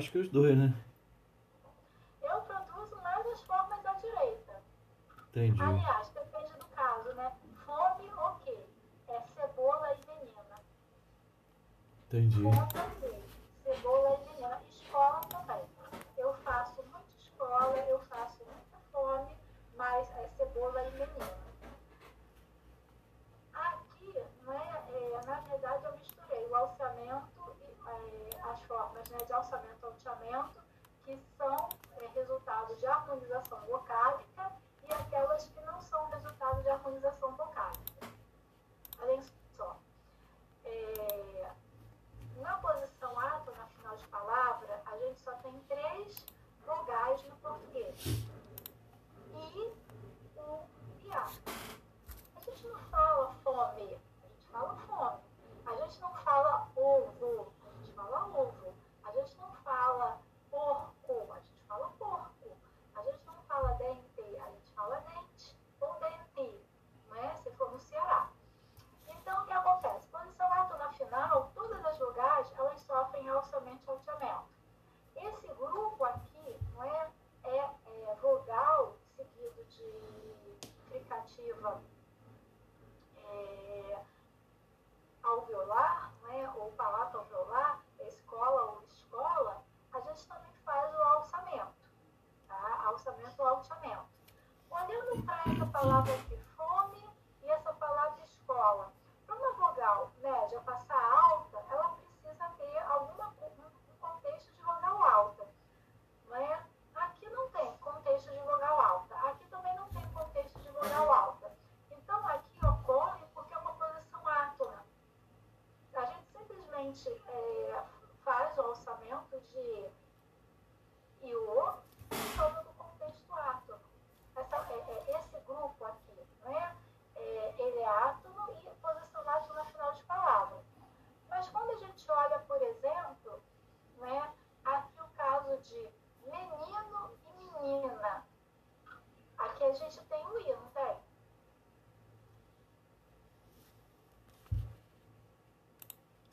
acho que os dois, né? Eu produzo mais as formas da direita. Entendi. Aliás,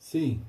Sim.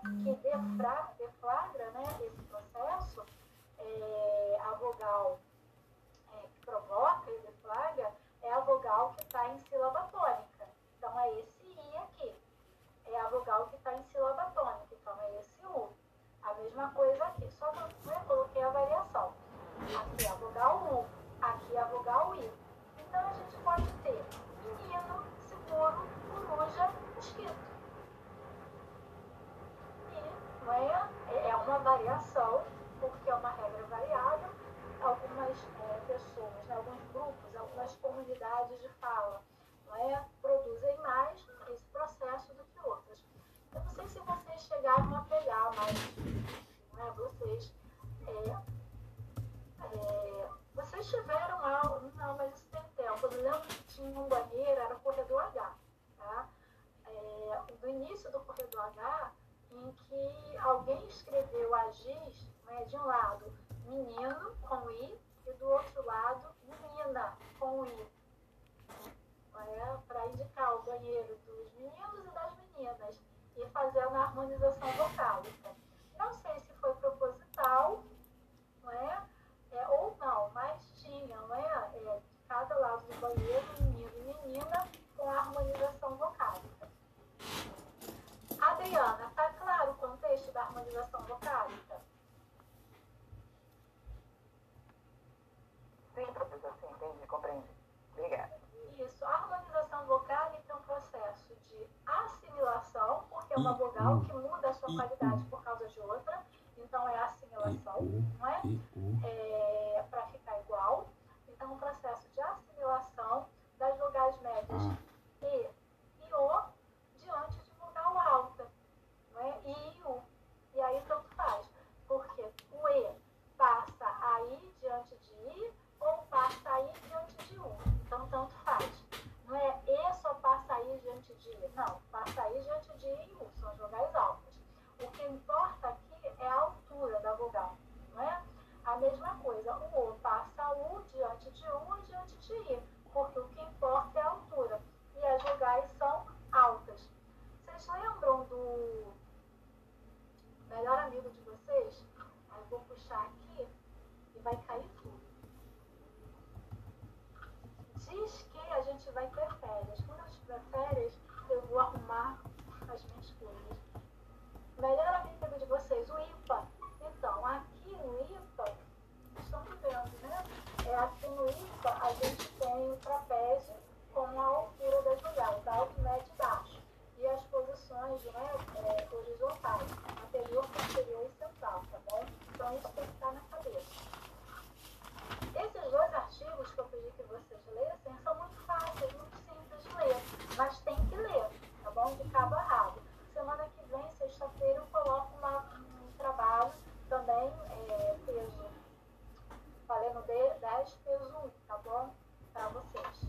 Que defra, deflagra né, esse processo, é, a vogal é, que provoca e deflagra é a vogal que está em sílaba tônica. Então é esse I aqui. É a vogal que está em sílaba tônica. Então é esse U. A mesma coisa aqui, só que eu né, coloquei a variação. Aqui é a vogal U, aqui é a vogal I. Então a gente pode ter menino, seguro, coruja, mosquito. E é, é- uma variação, porque é uma regra variável. Algumas é, pessoas, né, alguns grupos, algumas comunidades de fala não é, produzem mais esse processo do que outras. Eu não sei se vocês chegaram a pegar, mas né, vocês, é, é, vocês tiveram aula, não, mas isso tem tempo. Eu lembro que tinha um banheiro, era o corredor H, tá? É, no início do corredor H, em que alguém escreveu a giz, né, de um lado menino com i e do outro lado menina com i para indicar o banheiro dos meninos e das meninas e fazendo a harmonização vocálica. Não sei se foi proposital, é? É, ou não, mas tinha, não é? É, de cada lado do banheiro, menino e menina, com a harmonização vocálica. Adriana, está contexto da harmonização vocálica? Sim, professor, sim, entendi, compreendi. Obrigada. Isso, a harmonização vocálica é um processo de assimilação, porque é uma vogal que muda a sua qualidade por causa de outra, então é assimilação, não é? É para ficar igual. Então, um processo de assimilação das vogais médias Não, passa aí diante de I, são as vogais altas. O que importa aqui é a altura da vogal, não é? A mesma coisa, o O passa U diante de U e diante de I, porque o que importa é a altura. E as vogais são altas. Vocês lembram do melhor amigo de vocês? Aí eu vou puxar aqui e vai cair tudo. Diz que a gente vai ter férias. Quando a gente tiver férias, melhor amigo de vocês, o IPA. Então, aqui no IPA, estão vivendo, né? É, aqui no IPA, a gente tem o trapézio com a altura das mulheres, alto, médio e baixo. E as posições né, é, horizontais, anterior, posterior e central, tá bom? Então, isso tem que estar na cabeça. Esses dois artigos que eu pedi que vocês lessem são muito fáceis, muito simples de ler, mas tem que ler, tá bom? De cabo a rabo terceiro coloco uma, um trabalho também, é, peso, valendo de 10, peso 1, tá bom? Para vocês.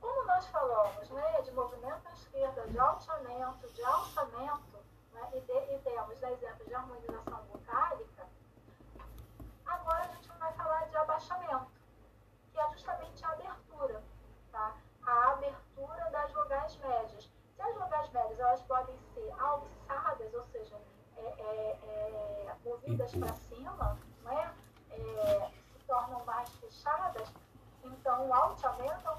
Como nós falamos né, de movimento à esquerda, de alteamento, de alçamento, né, e, de, e temos né, exemplos de harmonização vocálica, agora a gente vai falar de abaixamento, que é justamente a abertura, tá? A abertura das vogais médias. Se as vogais médias elas podem é, é, movidas para cima, né, é, se tornam mais fechadas, então o out aumenta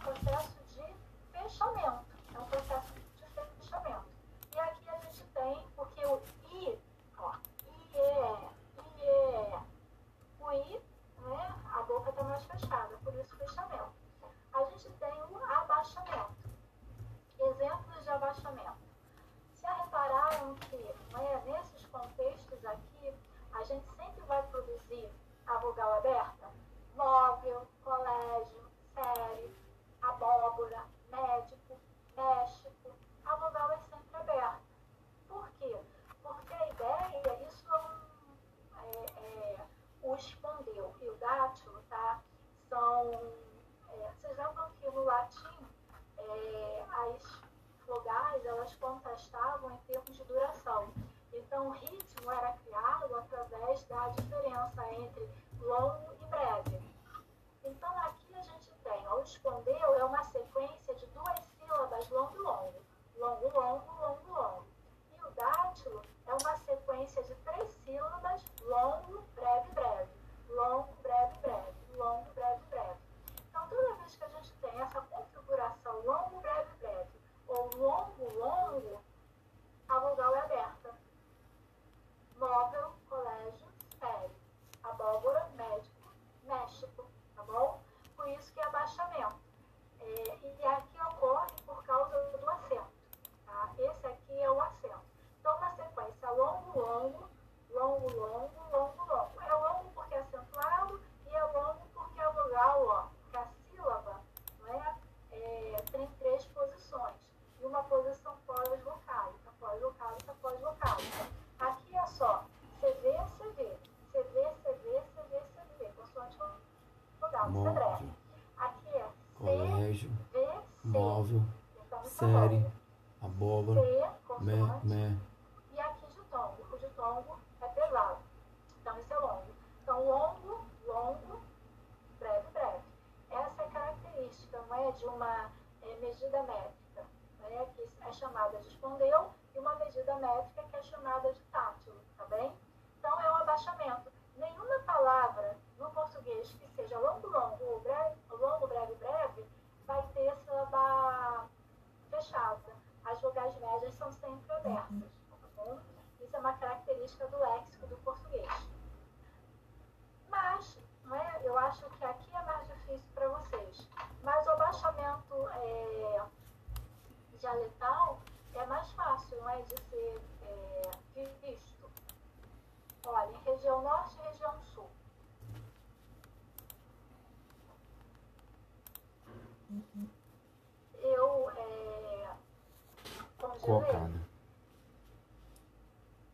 colocado.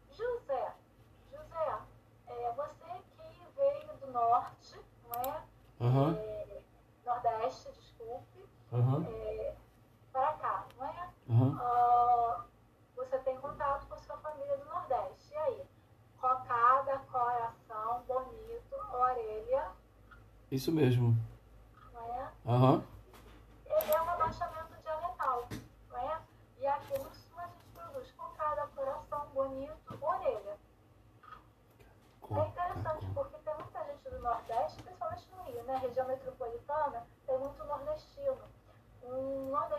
José, José, é, você que veio do norte, não é? Uhum. é nordeste, desculpe. Uhum. É, para cá, não é? Uhum. Uh, você tem contato com a sua família do Nordeste. E aí? Cocada, coração, bonito, orelha. Isso mesmo.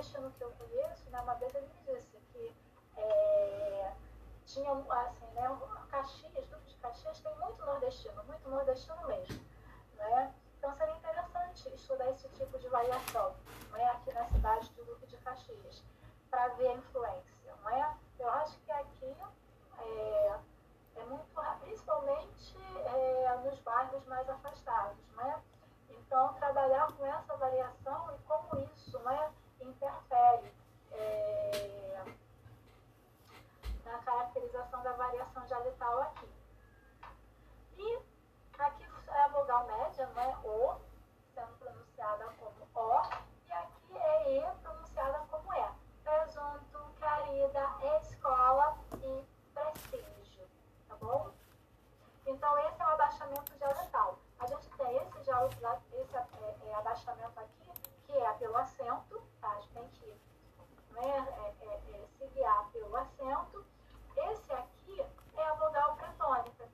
achando que eu conheço, né, uma vez ele me disse que é, tinha, assim, né, Caxias, Duque de Caxias tem muito nordestino, muito nordestino mesmo, né? Então seria interessante estudar esse tipo de variação, né, aqui na cidade do Duque de Caxias, para ver a influência, né? Eu acho que aqui é, é muito, principalmente é, nos bairros mais afastados, né? Então, trabalhar com essa variação e como isso, né? Interfere é, na caracterização da variação dialetal aqui. E aqui é a vogal média, né, O, sendo pronunciada como O, e aqui é E, pronunciada como E. Presunto, querida, escola e prestígio, tá bom? Então, esse é o abaixamento dialetal. A gente tem esse, esse é, é, abaixamento aqui, que é pelo acento, gente tem que né, é, é, é, se guiar pelo acento. Esse aqui é a vogal pretônica,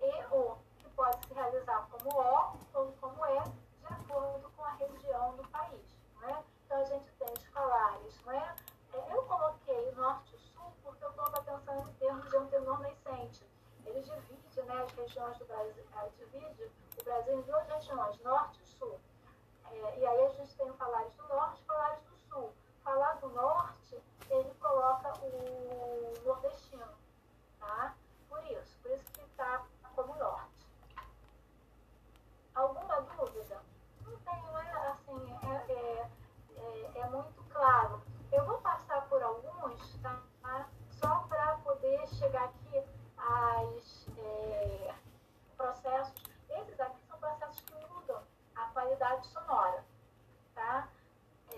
e o, que pode se realizar como O ou como E, de acordo com a região do país. Né? Então, a gente tem escalares. Né? Eu coloquei norte e sul porque eu estava pensando em termos de antenor nascente. Ele divide né, as regiões do Brasil, divide o Brasil em duas regiões, norte e sul. É, e aí a gente tem o falares do norte e falares do sul. Falar do norte, ele coloca o nordestino, tá? Por isso, por isso que está como norte. Alguma dúvida? Não tenho, é assim, é, é, é, é muito claro. Eu vou passar por alguns, tá? Só para poder chegar aqui às é, processos. Esses aqui são processos que mudam a qualidade sonora, tá?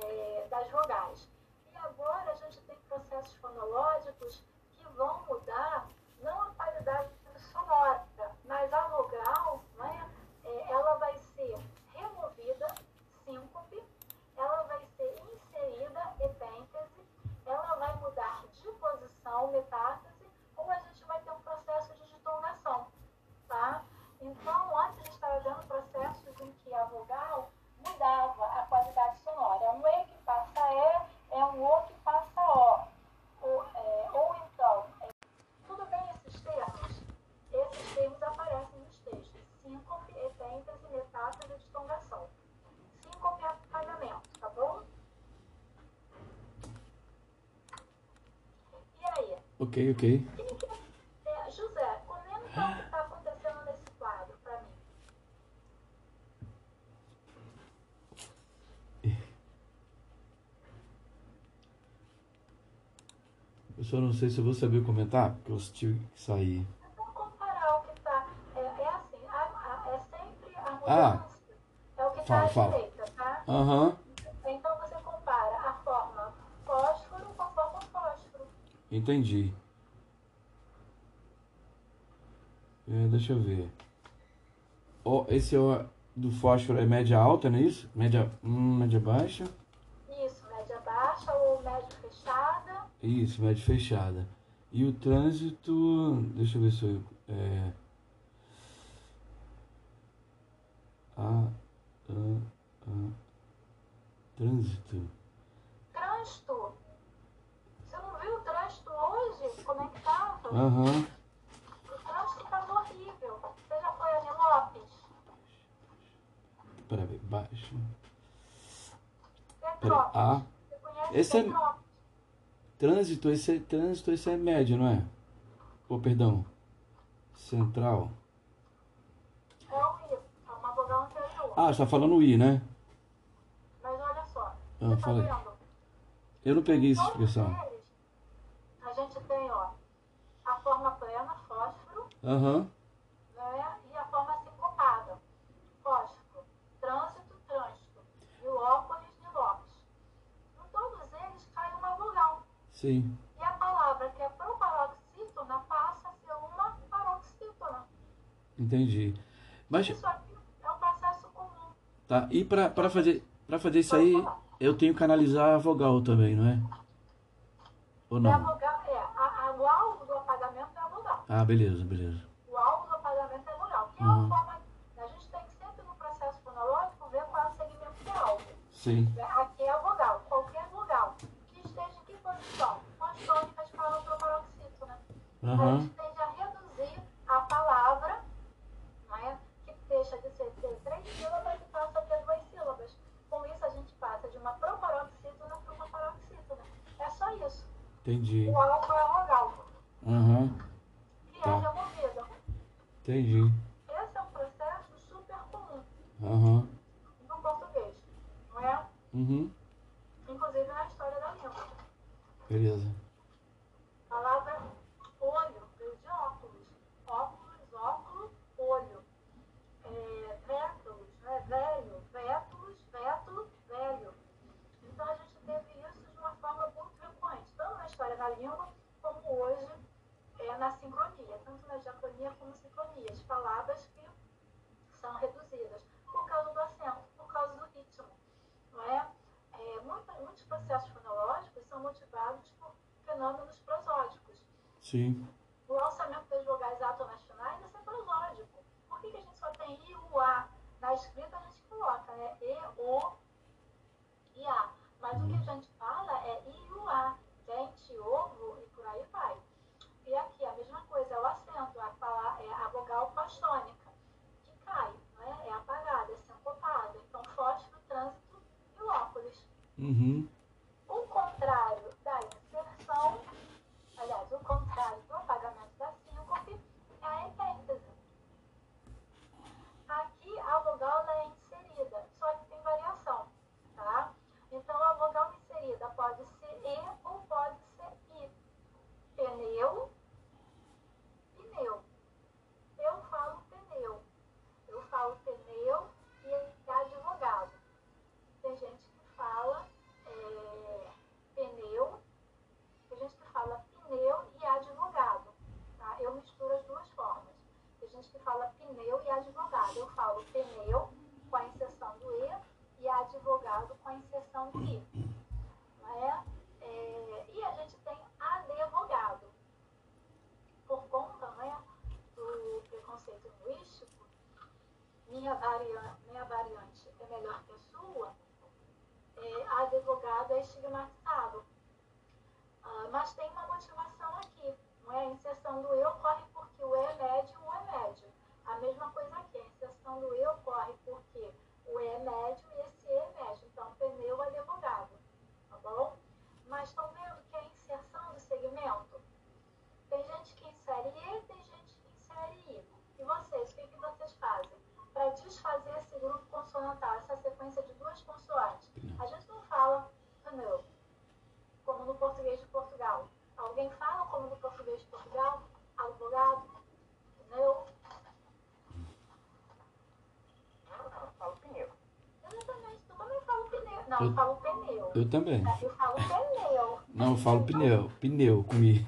é, das vogais. E agora a gente tem processos fonológicos que vão mudar não a qualidade sonora, mas a vogal, né, é, ela vai ser removida, síncope, ela vai ser inserida, epêntese, ela vai mudar de posição, metástase, ou a gente vai ter um processo de ditongação, tá? Então, antes a gente estava em que a vogal mudava a qualidade sonora. É um E que passa E, é um O que passa O. Ou, é, ou então, é, tudo bem esses termos? Esses termos aparecem nos textos. Síncope, epêntese, metástase e distongação. Síncope é apagamento, tá bom? E aí? Ok, ok. É, José, comenta o que está acontecendo nesse quadro para mim. Eu só não sei se eu vou saber comentar, porque eu tive que sair. Vamos comparar o que está. É, é assim, a, a, é sempre a Ah. mudança. é o que está à direita, tá? Aham, Então você compara a forma fósforo com a forma fósforo. entendi. É, deixa eu ver. Ó, esse é o do fósforo é média alta, não é isso? Média, hum, média baixa? Isso, média baixa ou média fechada. Isso, média fechada. E o trânsito, deixa eu ver se eu. É, a, a, a, trânsito. Trânsito. Você não viu o trânsito hoje? Como é que tava? Aham. O trânsito tava horrível. Você já foi a Lopes? Peraí, baixo. Pera, Petrópolis. A. Você conhece Esse é- Petrópolis? Trânsito, esse é, trânsito, esse é médio, não é? Ou, perdão. Central. É o I. É uma vogal anterior. Ah, você tá falando o I, né? Mas olha só. Ah, Você tá fala aí. vendo? Eu não peguei essa expressão. eles, a gente tem, ó, a forma plena, fósforo, Aham. né? E a forma sincopada, fósforo, trânsito, trânsito. E o óculos de Lopes. Em todos eles cai uma vogal. Sim. E a palavra que é proparoxítona passa a ser uma paroxítona. Entendi. Mas, Isso aqui é um processo comum. tá. E pra, fazer, pra fazer isso aí, eu tenho que canalizar a vogal também, não é? Ou É a não? vogal, é, a, a, o alvo do apagamento é a vogal. Ah, beleza, beleza. O alvo do apagamento é vogal. Que é Uhum. uma forma. A gente tem que sempre no processo fonológico ver qual é o segmento de alvo. Sim. Né? Aqui é a Bom, antissônicas falam pelo paroxítono, né? Uhum. A gente tende a reduzir a palavra, né, que deixa de ser ter três sílabas e passa a ter duas sílabas. Com isso, a gente passa de uma proparoxítona para uma paroxítona. É só isso. Entendi. O álcool é rogal. Uhum. E tá. é removido. Entendi. Esse é um processo super comum uhum. no português, não é? Uhum. Beleza. Palavra olho veio de óculos. Óculos, óculo, olho. É, vétulos, né? velho, vétulos, vétulo, velho. Então a gente teve isso de uma forma muito frequente, tanto na história da língua, como hoje é, na sincronia, tanto na diacronia como sincronia, de palavras que são reduzidas por causa do acento, por causa do ritmo. É? É, muitos processos fonológicos são motivados por fenômenos prosódicos. Sim. O alçamento das vogais atonacionais é sempre prosódico. Por que, que a gente só tem I, U, A? Na escrita a gente coloca né? E, O e A. Mas o que a gente fala é I, U, A. Dente, ovo e por aí vai. E aqui a mesma coisa, é o acento, a, pala- é a vogal pastônica, que cai, né? é apagada, é sincopada. Então, fósforo, trânsito e o óculos. Uhum. Contrário da inserção, aliás, o contrário do apagamento da síncope é a epêntese. Aqui a vogal é inserida, só que tem variação, tá? Então a vogal inserida pode ser E ou pode ser I. Pneu. Eu falo pneu. Eu falo pneu e advogado. Tem gente que fala é, pneu, tem gente que fala pneu e advogado. Tá? Eu misturo as duas formas. Tem gente que fala pneu e advogado. Eu falo pneu com a inserção do E e advogado com a inserção do I. Não é? E a gente tem advogado. Por conta né, do preconceito linguístico, minha variante, minha variante é melhor que a sua, é, advogado é estigmatizado. Ah, mas tem uma motivação aqui. Não é? A inserção do eu ocorre porque o E é médio e o O é médio. A mesma coisa aqui. A inserção do eu ocorre porque o E é médio e esse E é médio. Então, pneu é advogado. Tá bom? Mas estão vendo que é a inserção do segmento? Tem gente que insere E, tem gente que insere I. E vocês, o que, que vocês fazem? Para desfazer esse grupo consonantal, essa sequência de duas consoantes. A gente não fala pneu, como no português de Portugal. Alguém fala como no português de Portugal? Advogado? Pneu? Eu falo pneu. Exatamente. Eu também falo pneu. Não, Eu- eu falo pneu. Eu também. Eu falo pneu. Não, eu falo pneu. Pneu comigo.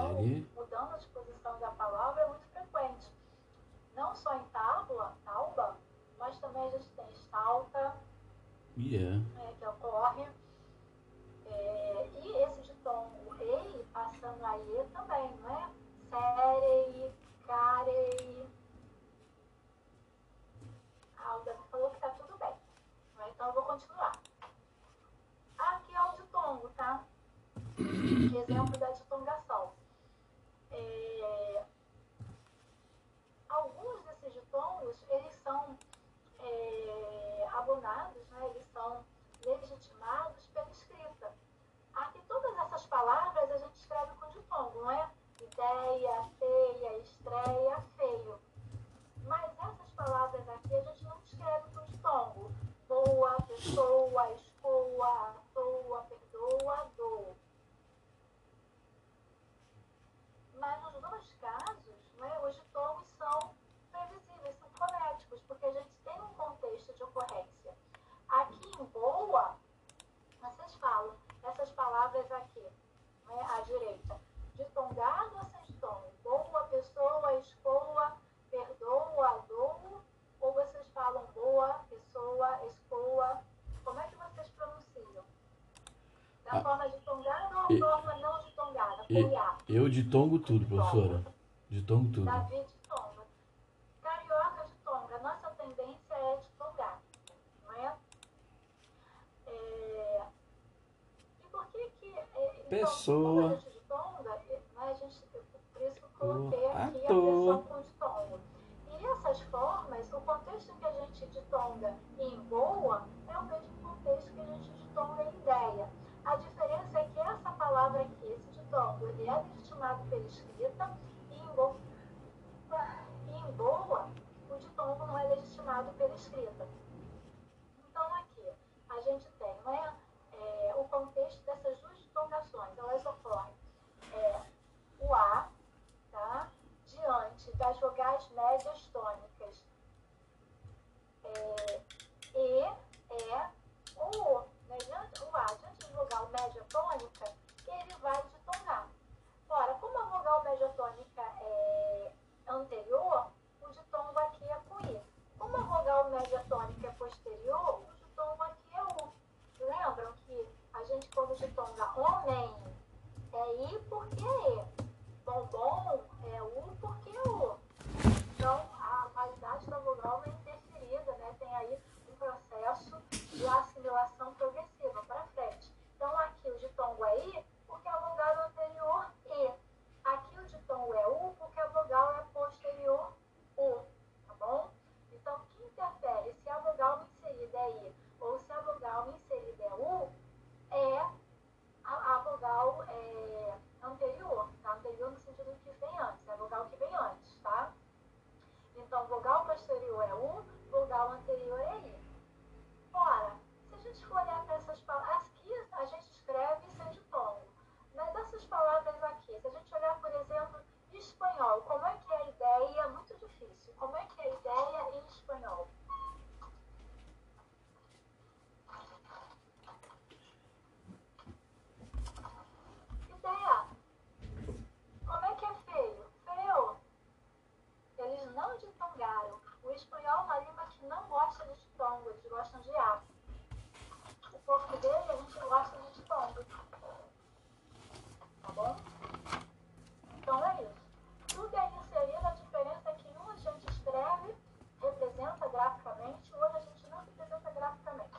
Série. mudando a disposição da palavra é muito frequente. Não só em tábua, tauba, mas também a gente tem estalta, Yeah. é, que ocorre. É, e esse de tom rei passando a E também, não é? Serei, carei. Ah, o Davi falou que tá tudo bem. Né? Então eu vou continuar. Aqui é o ditongo, tá? Exemplo da ditongação. É, alguns desses ditongos, eles são é, abonados, né? eles são legitimados pela escrita. Aqui todas essas palavras a gente escreve com ditongo, não é? Ideia, feia, estreia, feio. Mas essas palavras aqui a gente não escreve com ditongo. Boa, pessoa, escoa, à toa, perdoa, dou. Mas nos dois casos, né, os ditongos são previsíveis, são fonéticos, porque a gente tem um contexto de ocorrência. Aqui em boa, vocês falam essas palavras aqui, né, à direita, ditongado ou sem ditongo? Boa pessoa, escoa, perdoa, dou, ou vocês falam boa pessoa, escoa? Como é que vocês pronunciam? Da Ah. forma ditongada ou E- forma não ditongada? e- Com IA? Eu ditongo tudo, professora. Ditongo tudo de Tonga. Carioca de Tonga. Nossa tendência é de tongar, não é? É, E por que que... é, então, Pessoa. como a gente de Tonga, é, né, a gente, eu- por isso que eu coloquei À aqui a toa. Tonga. E essas formas, o contexto que a gente de Tonga em boa é o mesmo contexto que a gente de Tonga em ideia. A diferença é que essa palavra aqui, esse ditongo, ele é legitimado pela escrita e em boa, e em boa o ditongo não é legitimado pela escrita. Então aqui a gente tem não é, é, o contexto dessas ditongações, elas ocorrem é, o A, tá? diante das vogais médias tônicas é, E, E, ou O. Né? O A, diante de vogal média tônica, ele vai ditongar. Ora, como a vogal média tônica é anterior, o ditongo aqui é com I. Como a vogal média tônica é posterior, o ditongo aqui é U. Lembram que a gente, ditonga homem, é I porque é. Bombom é U porque é U. Então, a qualidade da vogal é interferida, né? Tem aí um processo de assimilação progressiva para frente. Então, aqui o ditongo é I porque a vogal é anterior E. Aqui o ditongo é U porque a vogal é posterior U. Tá bom? Então, o que interfere se a vogal inserida é I ou se a vogal inserida é U é a, a vogal é, anterior, tá? Anterior no sentido que vem antes, é a vogal que vem antes, tá? Então, vogal posterior é U, vogal anterior é I. Ora, se a gente for olhar para essas palavras, aqui a gente escreve sem ditongo. Mas dessas palavras aqui, se a gente olhar, por exemplo, em espanhol, como é que é a ideia? É muito difícil. Como é que é a ideia em espanhol? Ideia. Como é que é feio? Feio. Eles não ditongaram. O espanhol é uma língua que não gosta de ditongo, eles gostam de A. O português, a gente gosta de ditongo. Tá bom? Então é isso. Tudo é inserido, a diferença é que um a gente escreve, representa graficamente, o outro a gente não representa graficamente.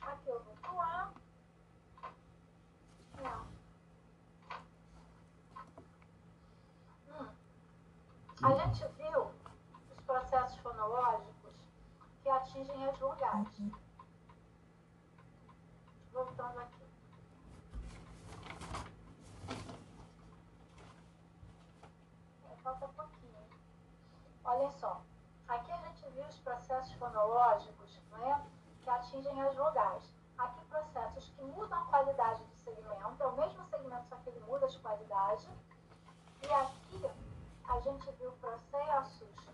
Aqui eu vou pro A. Não. Hum. A gente viu os processos fonológicos que atingem as vogais. Voltando aqui. É, Falta pouquinho. Olha só. Aqui a gente viu os processos fonológicos não é? que atingem as vogais. Aqui processos que mudam a qualidade do segmento, é o mesmo segmento, só que ele muda de qualidade. E aqui a gente viu processos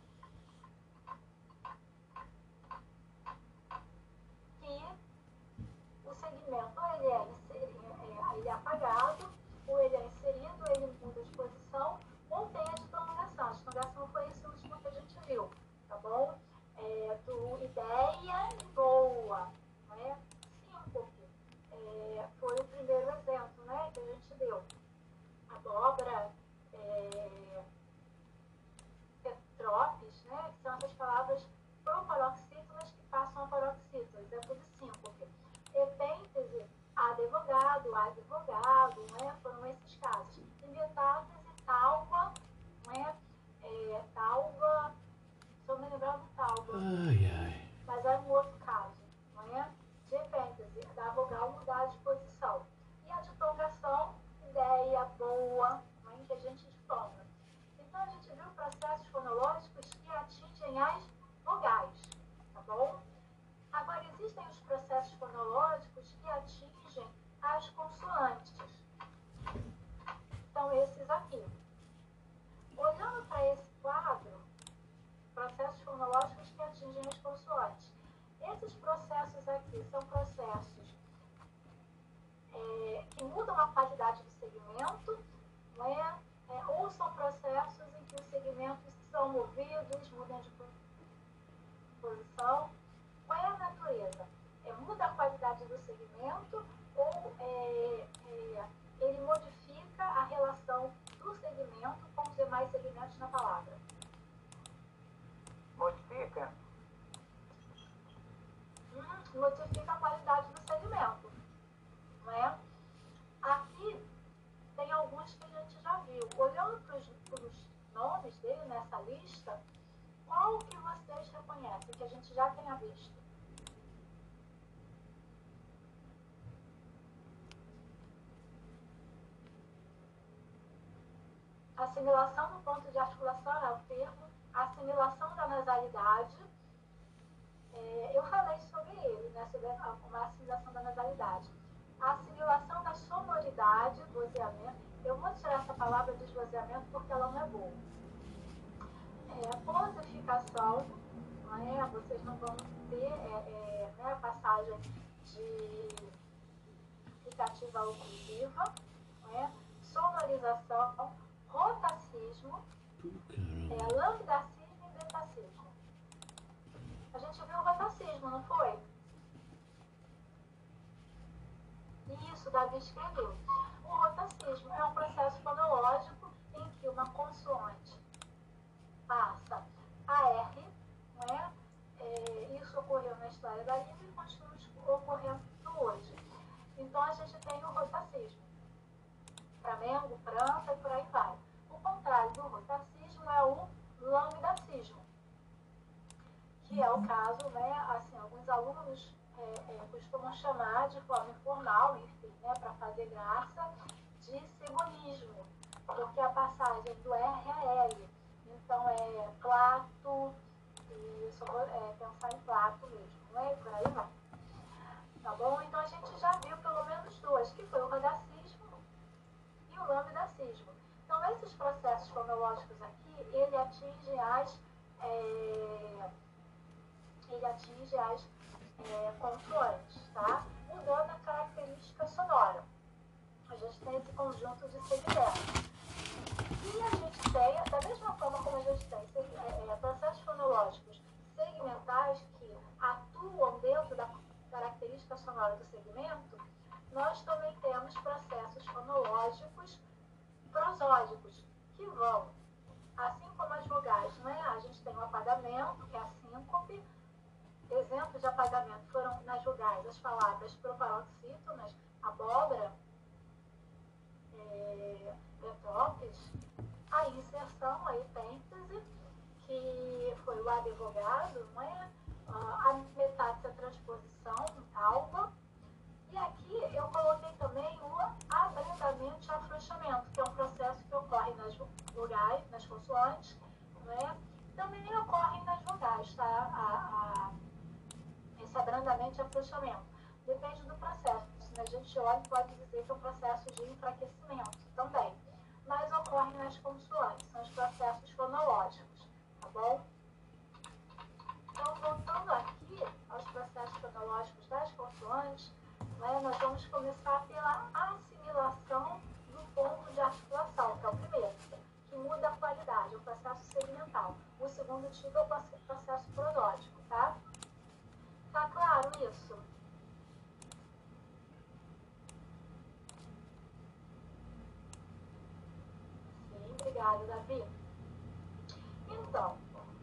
ideia boa, né? Síncope é, foi o primeiro exemplo né, que a gente deu. Abóbora, é, né, são essas palavras proparoxítonas que passam a paroxítonas, é de síncope. Epêntese, advogado, advogado, né, foram esses casos. E talva, né, é, talva, só me lembrar do talva. Ai, ai mas era um outro caso, não é? De ênfase, da vogal mudar de posição. E a ditongação, ideia boa, não é? que a gente ditonga. Então, a gente viu processos fonológicos que atingem as vogais, tá bom? Agora, existem os processos fonológicos que atingem as consoantes. Então, esses aqui. Olhando para esse quadro, processos fonológicos que atingem as consoantes. Esses processos aqui são processos é, que mudam a qualidade do segmento, não é? é? ou são processos em que os segmentos são movidos, mudam de posição. Qual é a natureza? É, muda a qualidade do segmento ou é, é, ele modifica a relação do segmento com os demais segmentos na palavra? Modifica? Modifica a qualidade do segmento. Não é? Aqui tem alguns que a gente já viu. Olhando para os nomes dele nessa lista, qual que vocês reconhecem que a gente já tenha visto? Assimilação do ponto de articulação é o termo, assimilação da nasalidade. É, eu falei sobre ele, né, sobre a, a assimilação da nasalidade. A assimilação da sonoridade, vozeamento. Eu vou tirar essa palavra de esvaziamento porque ela não é boa. É, pontificação, não é? vocês não vão ter é, é, né, a passagem de aplicativa oclusiva, não é? sonorização, rotacismo, é, lambdacismo gente viu o rotacismo, não foi? Isso, Davi escreveu. O rotacismo é um processo fonológico em que uma consoante passa a R, é? é isso ocorreu na história da língua e continua ocorrendo hoje. Então a gente tem o rotacismo. Flamengo, França e por aí vai. O contrário do rotacismo é o lambdacismo, que é o caso, né, assim, alguns alunos é, é, costumam chamar de forma informal, enfim, né, para fazer graça, de segunismo, porque a passagem do R a L. Então é Plato, e só é, pensar em Plato mesmo, não é? Por aí vai. Tá bom? Então a gente já viu pelo menos duas, que foi o rodacismo e o lambdacismo. Então esses processos fonológicos aqui, ele atinge as, é, ele atinge as é, consoantes, tá? Mudando a característica sonora. A gente tem esse conjunto de segmentos. E a gente tem, da mesma forma como a gente tem é, é, processos fonológicos segmentais que atuam dentro da característica sonora do segmento, nós também temos processos fonológicos prosódicos, que vão, assim como as vogais, né? a gente tem o apagamento, que é a síncope, exemplos de apagamento foram nas vogais as palavras proparoxítonas, abóbora, é, metrópolis, a inserção, a epêntese, que foi o advogado, não é? a metástase, a transposição, alma. E aqui eu coloquei também o abrandamento e afrouxamento, que é um processo que ocorre nas vogais, nas consoantes, não é? Também ocorre nas vogais, tá? A, a, abrandamento e afrouxamento. Depende do processo. Se a gente olha, pode dizer que é um processo de enfraquecimento também. Mas ocorre nas consoantes, são os processos fonológicos, tá bom? Então, voltando aqui aos processos fonológicos das consoantes, né, nós vamos começar pela assimilação do ponto de articulação, que é o primeiro, que muda a qualidade, o processo segmental. O segundo tipo é o processo prosódico, tá? Tá claro isso? Sim, obrigada, Davi. Então,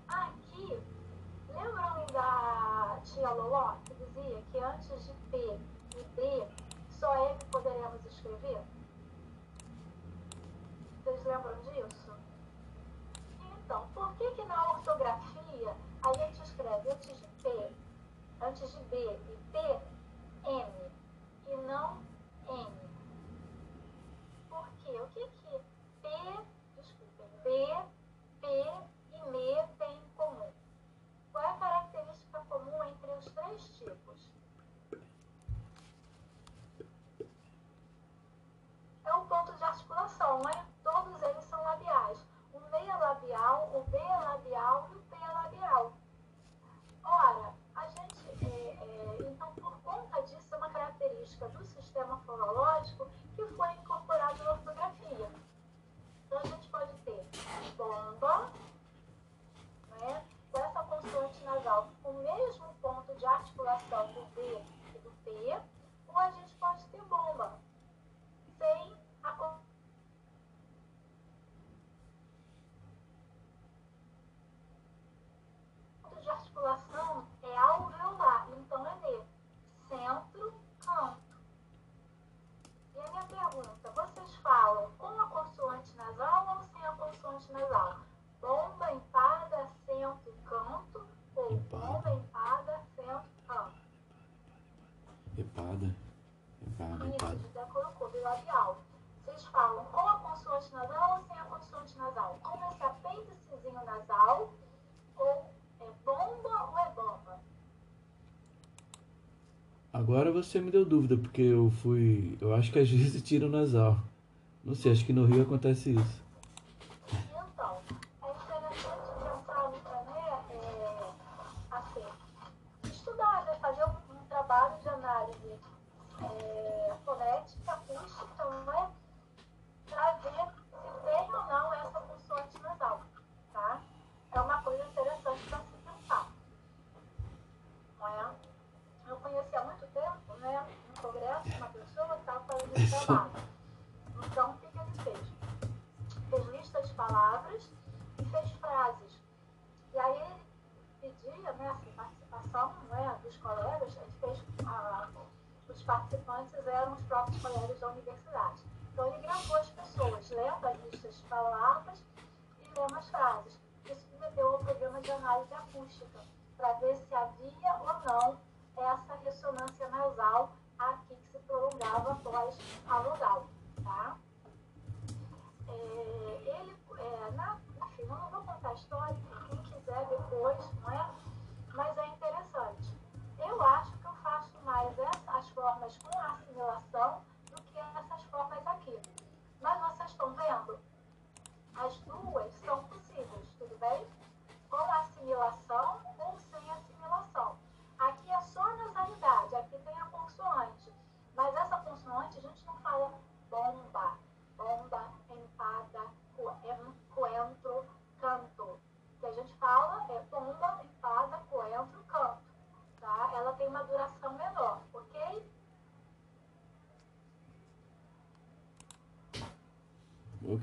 aqui, lembram da tia Loló, que dizia que antes de P e D, só M poderemos escrever? Vocês lembram disso? Então, por que que na ortografia a gente escreve antes de P, antes de B e P, M, e não N. Por quê? O que que P, desculpem, B, P e m têm em comum? Qual é a característica comum entre os três tipos? É o ponto de articulação, não é? Todos eles são labiais. O meia labial, o B labial e o P labial. Ora, característica do sistema fonológico que foi incorporado na ortografia. Então, a gente pode ter bomba, né, com essa consoante nasal, com o mesmo ponto de articulação do B e do P, ou a gente pode você me deu dúvida, porque eu fui. Eu acho que às vezes tira o nasal, Não sei, acho que no Rio acontece isso.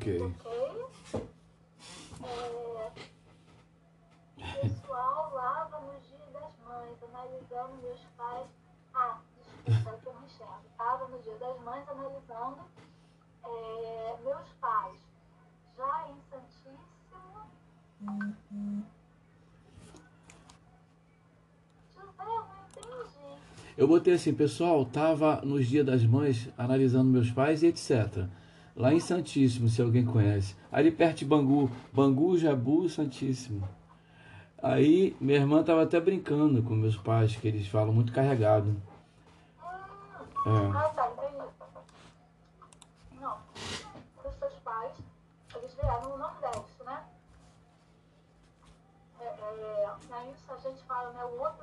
Ok. É, pessoal lava no dia das mães, analisando meus pais. Ah, desculpa, que tá? é, eu não enxergo. Estava no dia das mães analisando meus pais. Já em Santíssimo. Uhum. Eu botei assim, pessoal, tava nos dias das mães analisando meus pais e etc lá em Santíssimo, se alguém conhece. Ali perto de Bangu, Bangu, Jabu, Santíssimo. Aí minha irmã estava até brincando com meus pais, que eles falam muito carregado. Ah, é. A gente fala, né, o outro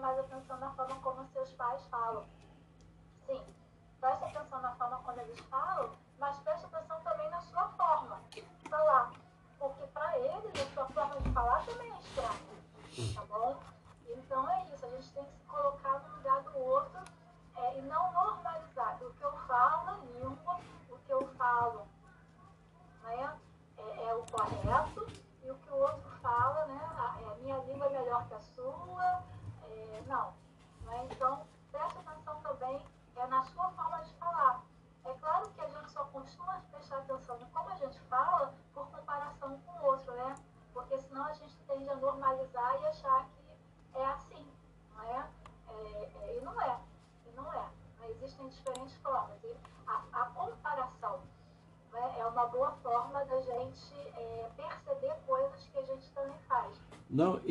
mais atenção na forma como seus pais falam.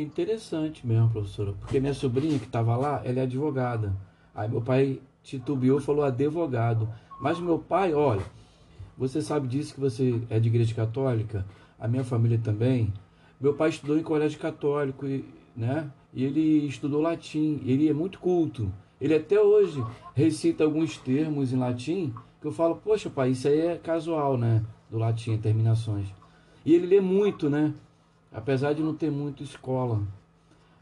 interessante mesmo, professora, porque minha sobrinha que estava lá, ela é advogada. Aí meu pai titubeou, falou advogado. Mas meu pai, olha, você sabe disso que você é de igreja católica, a minha família também. Meu pai estudou em colégio católico, né? E ele estudou latim, ele é muito culto. Ele até hoje recita alguns termos em latim que eu falo, poxa, pai, isso aí é casual, né? Do latim, terminações. E ele lê muito, né? Apesar de não ter muito escola.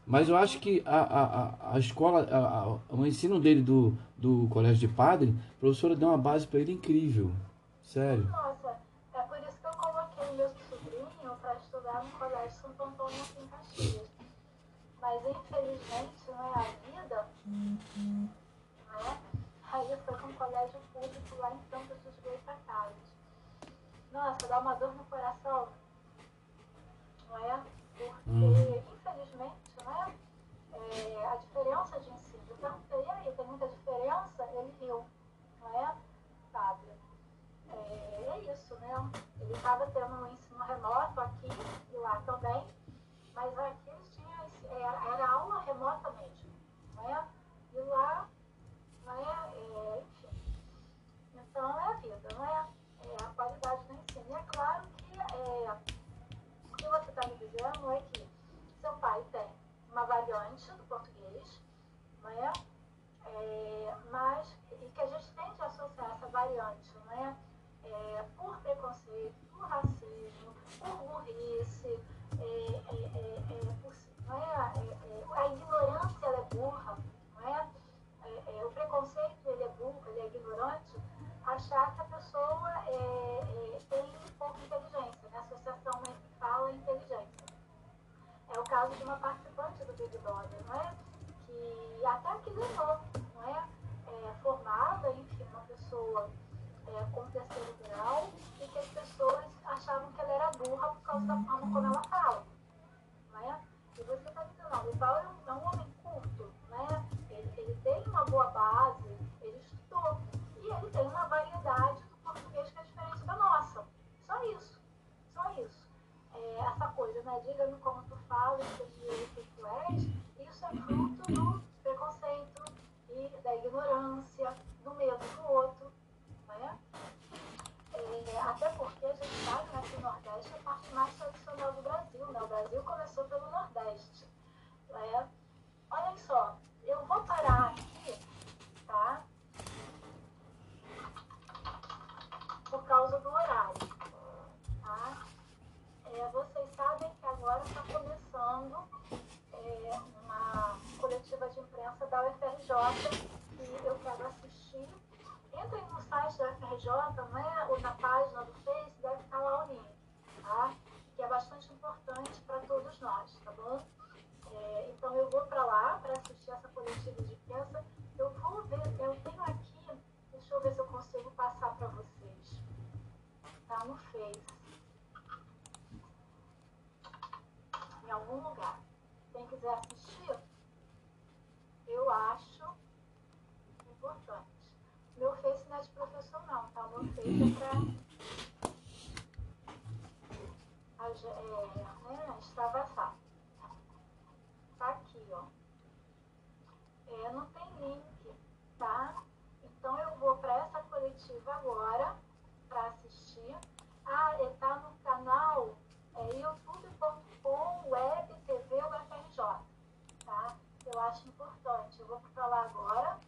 Mas eu acho que a, a, a escola, a, a, o ensino dele do, do colégio de padre, a professora deu uma base para ele incrível. Sério. Nossa, é por isso que eu coloquei meu sobrinho para estudar no Colégio Santo Antônio aqui em Caxias. Mas infelizmente, não é a vida, né? Aí foi com um colégio público lá em Campos dos Goitacazes. Nossa, dá uma dor no coração, não é? Porque, Uhum. infelizmente, né? É, a diferença de ensino. Eu perguntei, e aí, tem muita diferença? Ele riu, não é, Fábio? É, é isso, né? Ele estava tendo um ensino remoto aqui e lá também, mas aqui eles tinham, era, era aula remota mesmo, né? E lá, né? É, enfim. Então é a vida, não é? É a qualidade do ensino. E é claro que é, o que você está me dizendo é que seu pai tem uma variante do português, é? É, mas e que a gente tende a associar essa variante, é? É, por preconceito, por racismo, por burrice, é, por, a ignorância é burra, não é? É, é, o preconceito ele é burro, ele é ignorante, achar que a pessoa é, tem inteligência, né? Fala e inteligência. É o caso de uma participante do Big Brother, não é? Que até que ganhou, não é? É, formada, enfim, uma pessoa é, com terceiro grau e que as pessoas achavam que ela era burra por causa da forma como ela fala, não é? E você está dizendo, não, o Paulo é um, é um homem culto, né? Ele, ele tem uma boa base, ele estudou e ele tem uma variedade do português que é diferente da nossa. Só isso, só isso. É, essa coisa, né? Diga-me como tu falas, seja o que tu és, isso é fruto do preconceito e da ignorância, do medo do outro, né? É, até porque a gente sabe né, que o Nordeste é a parte mais tradicional do Brasil, né? O Brasil começou pelo Nordeste, né? Olha só, eu vou parar aqui, que eu quero assistir. Entrem no site da UFRJ, né, ou na página do Face, deve estar lá o link, tá? Que é bastante importante para todos nós, tá bom? É, então eu vou para lá para assistir essa coletiva de imprensa. Eu vou ver, eu tenho aqui, deixa eu ver se eu consigo passar para vocês. Tá no Face. em algum lugar. Quem quiser assistir, eu acho importante. Não é professor não, tá? O meu Face é pra a é, né, extravasar. Tá aqui, ó. É, não tem link, tá? Então eu vou para essa coletiva agora para assistir. Ah, ele tá no canal é, youtube.com web TV UFRJ, tá? Eu acho importante. Eu vou para lá agora.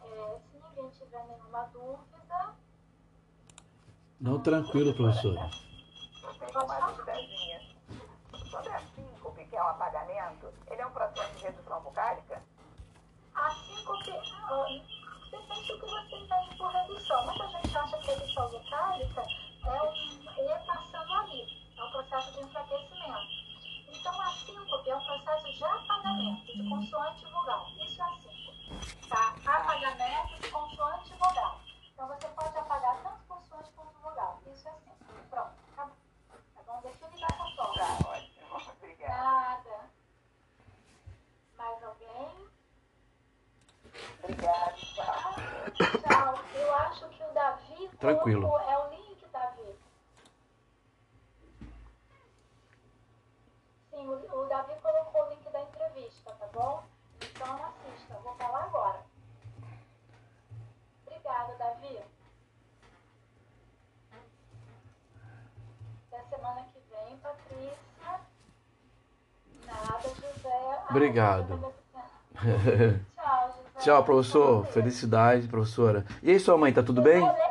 É, ninguém tiver nenhuma dúvida, Não, tranquilo, professora. Tenho uma duvidazinha. Sobre a síncope, que é um apagamento, ele é um processo de redução vocálica? a síncope, depende do que você entende por redução. Muita gente acha que redução vocálica é um E passando ali, é um processo de enfraquecimento. Então, a síncope é um processo de apagamento de consoante e vogal. Isso é a síncope. Tá? Apagamento de consoante e vogal. Então, você pode apagar tanto consoante quanto vogal. Isso é síncope. Pronto, acabou. Tá bom? Define dessa forma. Tá, ótimo. Obrigada. Nada. Mais alguém? Obrigada. Tchau. Tchau. Eu acho que o Davi Tranquilo. colocou- é o link, Davi. Sim, o, o Davi colocou o link da entrevista, tá bom? Então assista, vou falar agora. Obrigada, Davi. Até semana que vem, Patrícia. Obrigado. Tchau. Tchau, professor. Felicidade, professora. E aí, sua mãe, tá tudo bem? Tá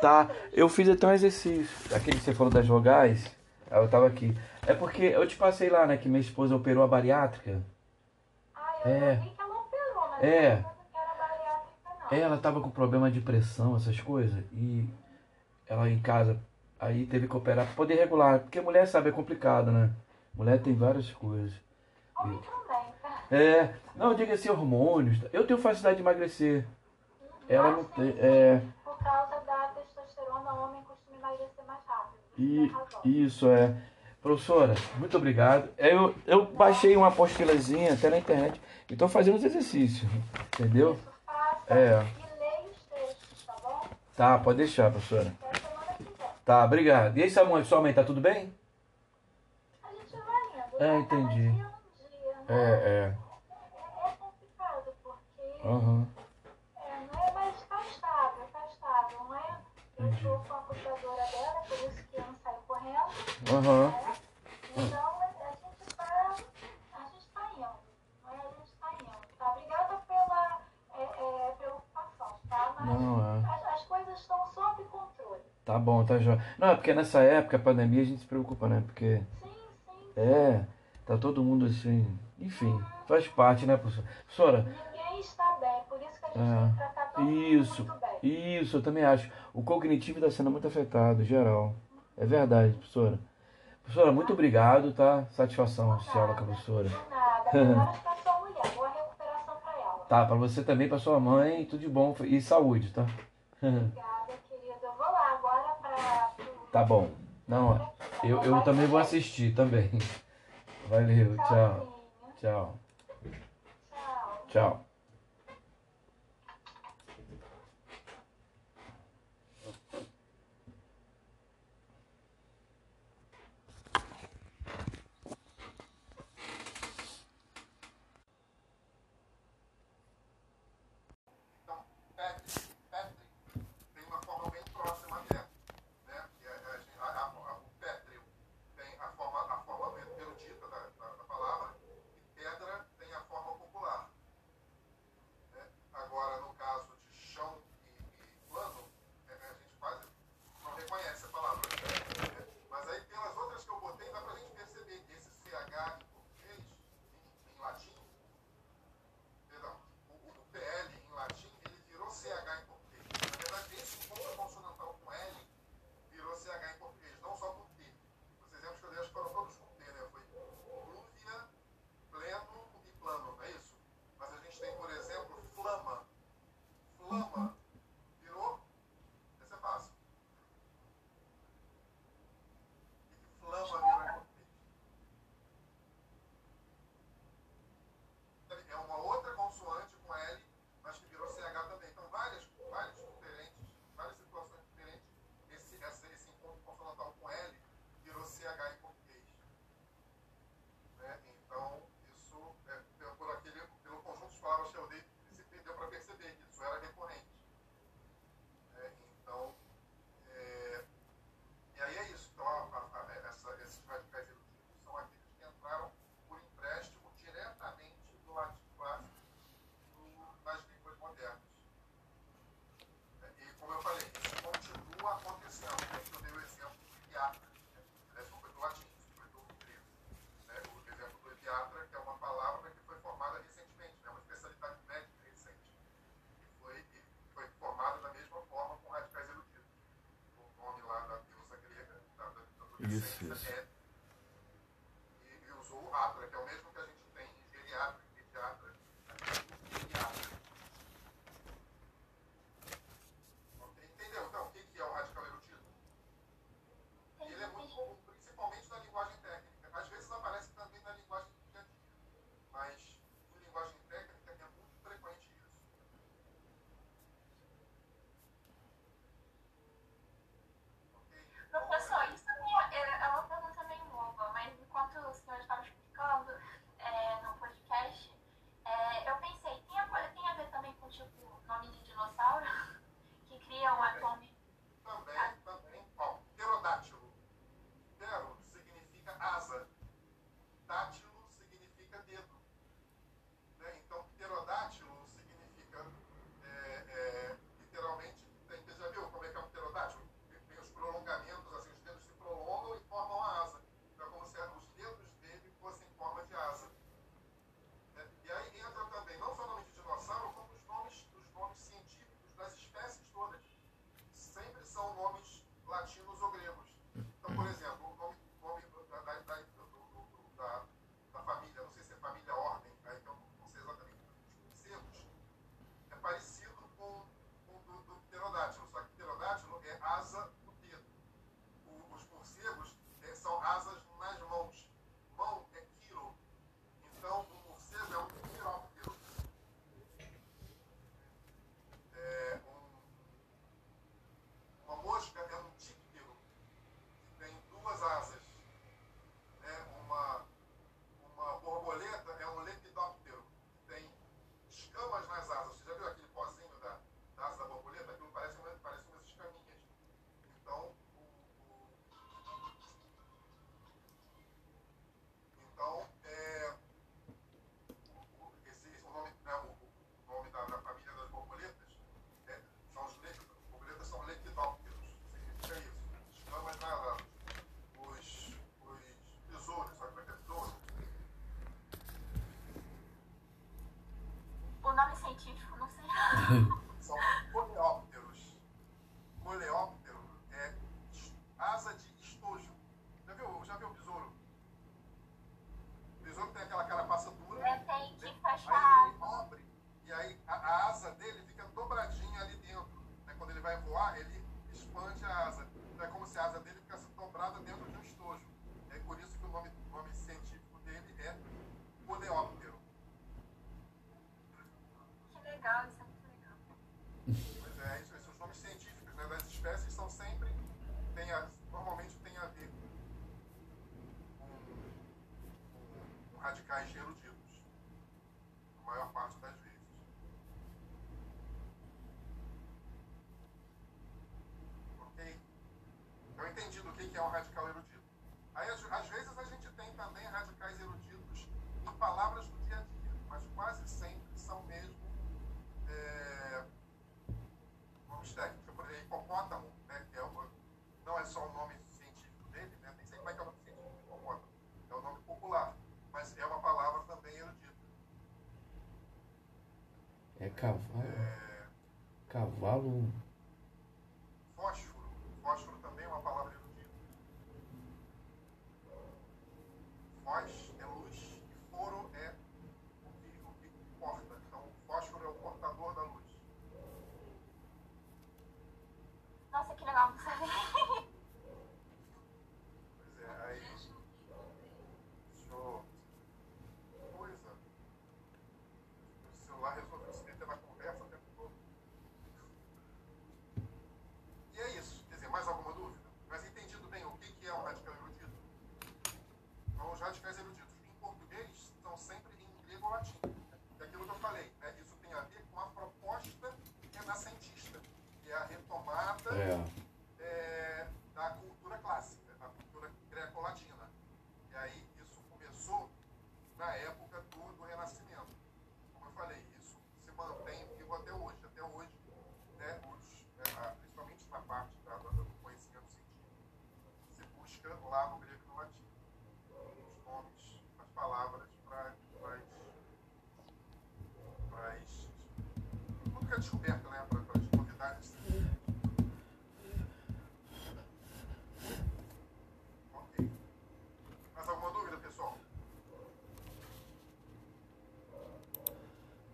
Tá. Eu fiz até um exercício. Aquele que você falou das vogais. Eu tava aqui. É porque eu te passei lá, né? Que minha esposa operou a bariátrica. Ah, eu É. que ela operou, mas É. não bariátrica, não. Ela tava com problema de pressão, essas coisas. E ela em casa. Aí teve que operar pra poder regular. Porque mulher, sabe, é complicado, né? Mulher tem várias coisas. Homem também, tá? É. Não, diga assim, hormônios. Eu tenho facilidade de emagrecer. Ela não Ah, tem. sim, É. Por causa da testosterona, o homem costuma emagrecer mais rápido. E, isso é. Professora, muito obrigado. Eu, eu baixei uma apostilazinha até na internet e tô fazendo os exercícios. Entendeu? Isso faça É. e leia os textos, tá bom? Tá, pode deixar, professora. Até semana que vem. Tá, obrigado. E aí, sua mãe, sua mãe, tá tudo bem? A gente vai indo. É, entendi. É? É, é. É, complicado, porque Aham. é, não é, mas tá estável, tá estável, não é? Eu tô com a cuidadora dela, por isso que eu não saio correndo, Aham. né? Então a, gente tá. A gente tá indo. Não é? A gente tá indo. Tá? Obrigada pela é, é, preocupação, tá? Mas Não, é. as, as coisas estão sob controle. Tá bom, tá jóia. Não, é porque nessa época, a pandemia, a gente se preocupa, né? Porque, sim. É, tá todo mundo assim. Enfim, faz parte, né, professora? Professora, Ninguém está bem, por isso que a gente É. tem que tratar todo Isso. mundo muito bem. Isso, eu também acho. O cognitivo está sendo muito afetado, geral. É verdade, professora. Professora, muito obrigado, tá? Satisfação assistir aula com a professora. De nada. Melhoras pra sua mulher. Boa recuperação pra ela. Tá, pra você também, pra sua mãe, tudo de bom e saúde, tá? Obrigada, querida. Eu vou lá agora pra. Tá bom. Não, eu, eu também vou assistir também. Valeu, tchau. Tchau. Tchau. Isso, isso. 아 이, 죄송 합. radicais eruditos, a maior parte das vezes. Ok? Então, entendido o que é um radical erudito. cavalo. Cavalo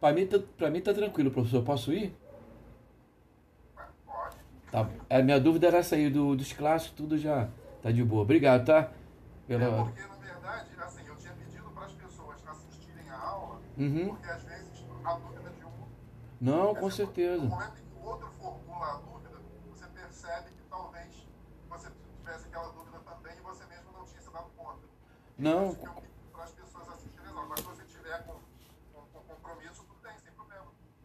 Para mim, tá, pra mim tá tranquilo, professor. Posso ir? Pode. Tá. A é, minha dúvida era sair do, dos clássicos, tudo já tá de boa. Obrigado, tá? Pela... É porque, na verdade, assim, eu tinha pedido para as pessoas assistirem a aula, uhum. porque às vezes a dúvida de um. Não, é com assim, certeza. No momento em que o outro formula a dúvida, você percebe que talvez você tivesse aquela dúvida também e você mesmo não tinha se dado conta. Não. Então,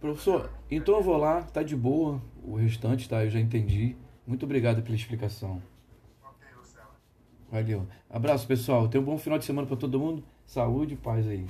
Professor, então eu vou lá, tá de boa, o restante tá, eu já entendi. Muito obrigado pela explicação. Valeu. Abraço, pessoal. Tenha um bom final de semana para todo mundo. Saúde e paz aí.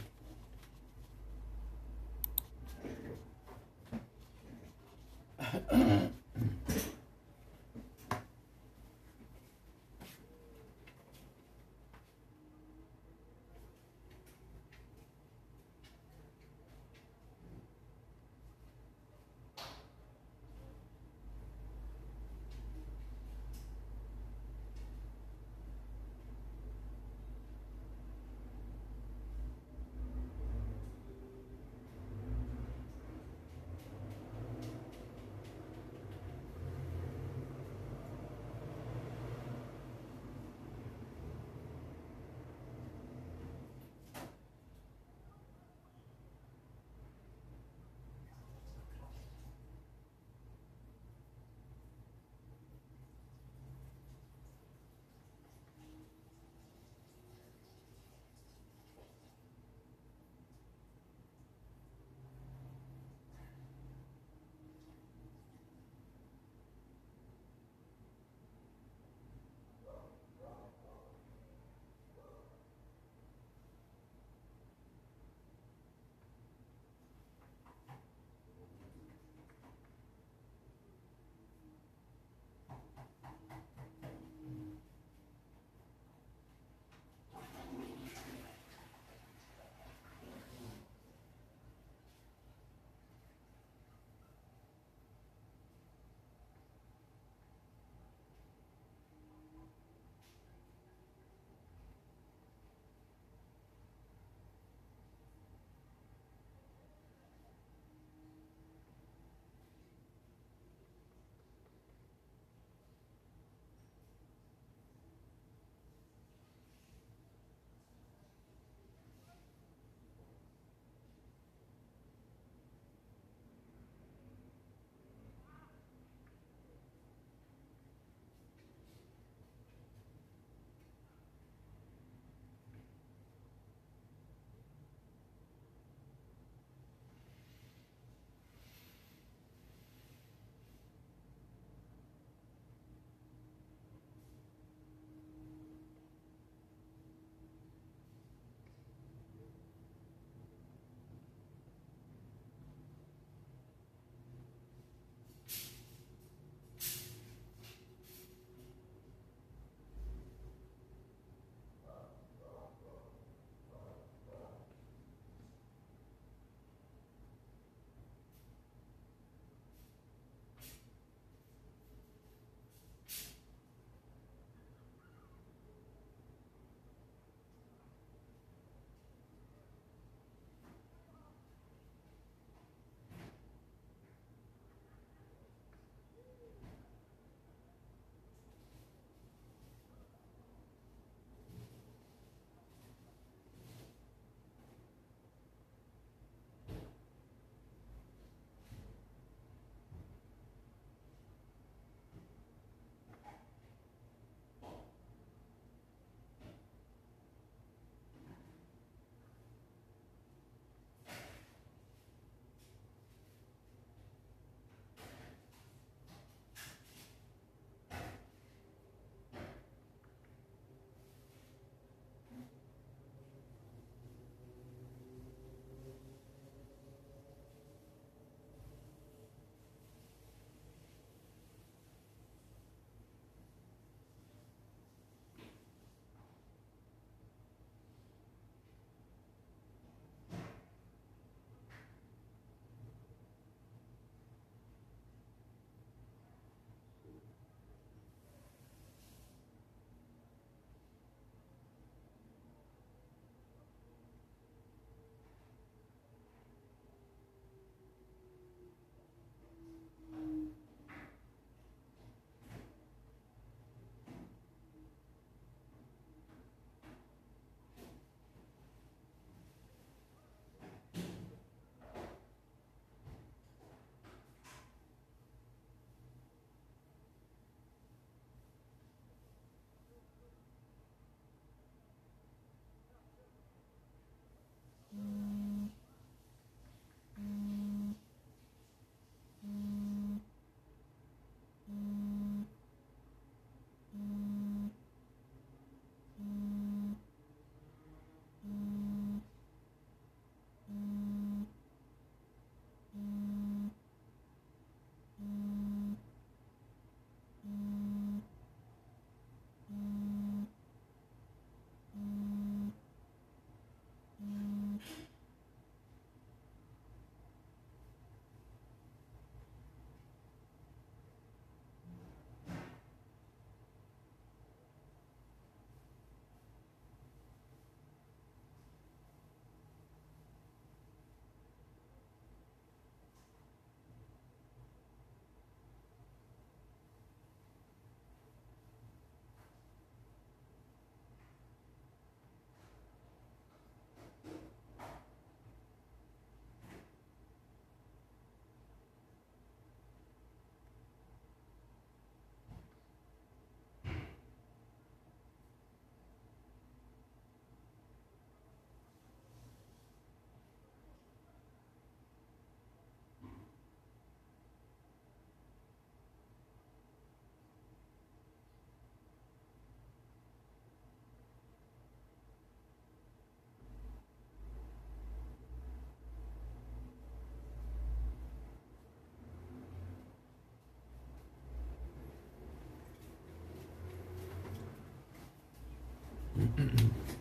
嗯嗯嗯。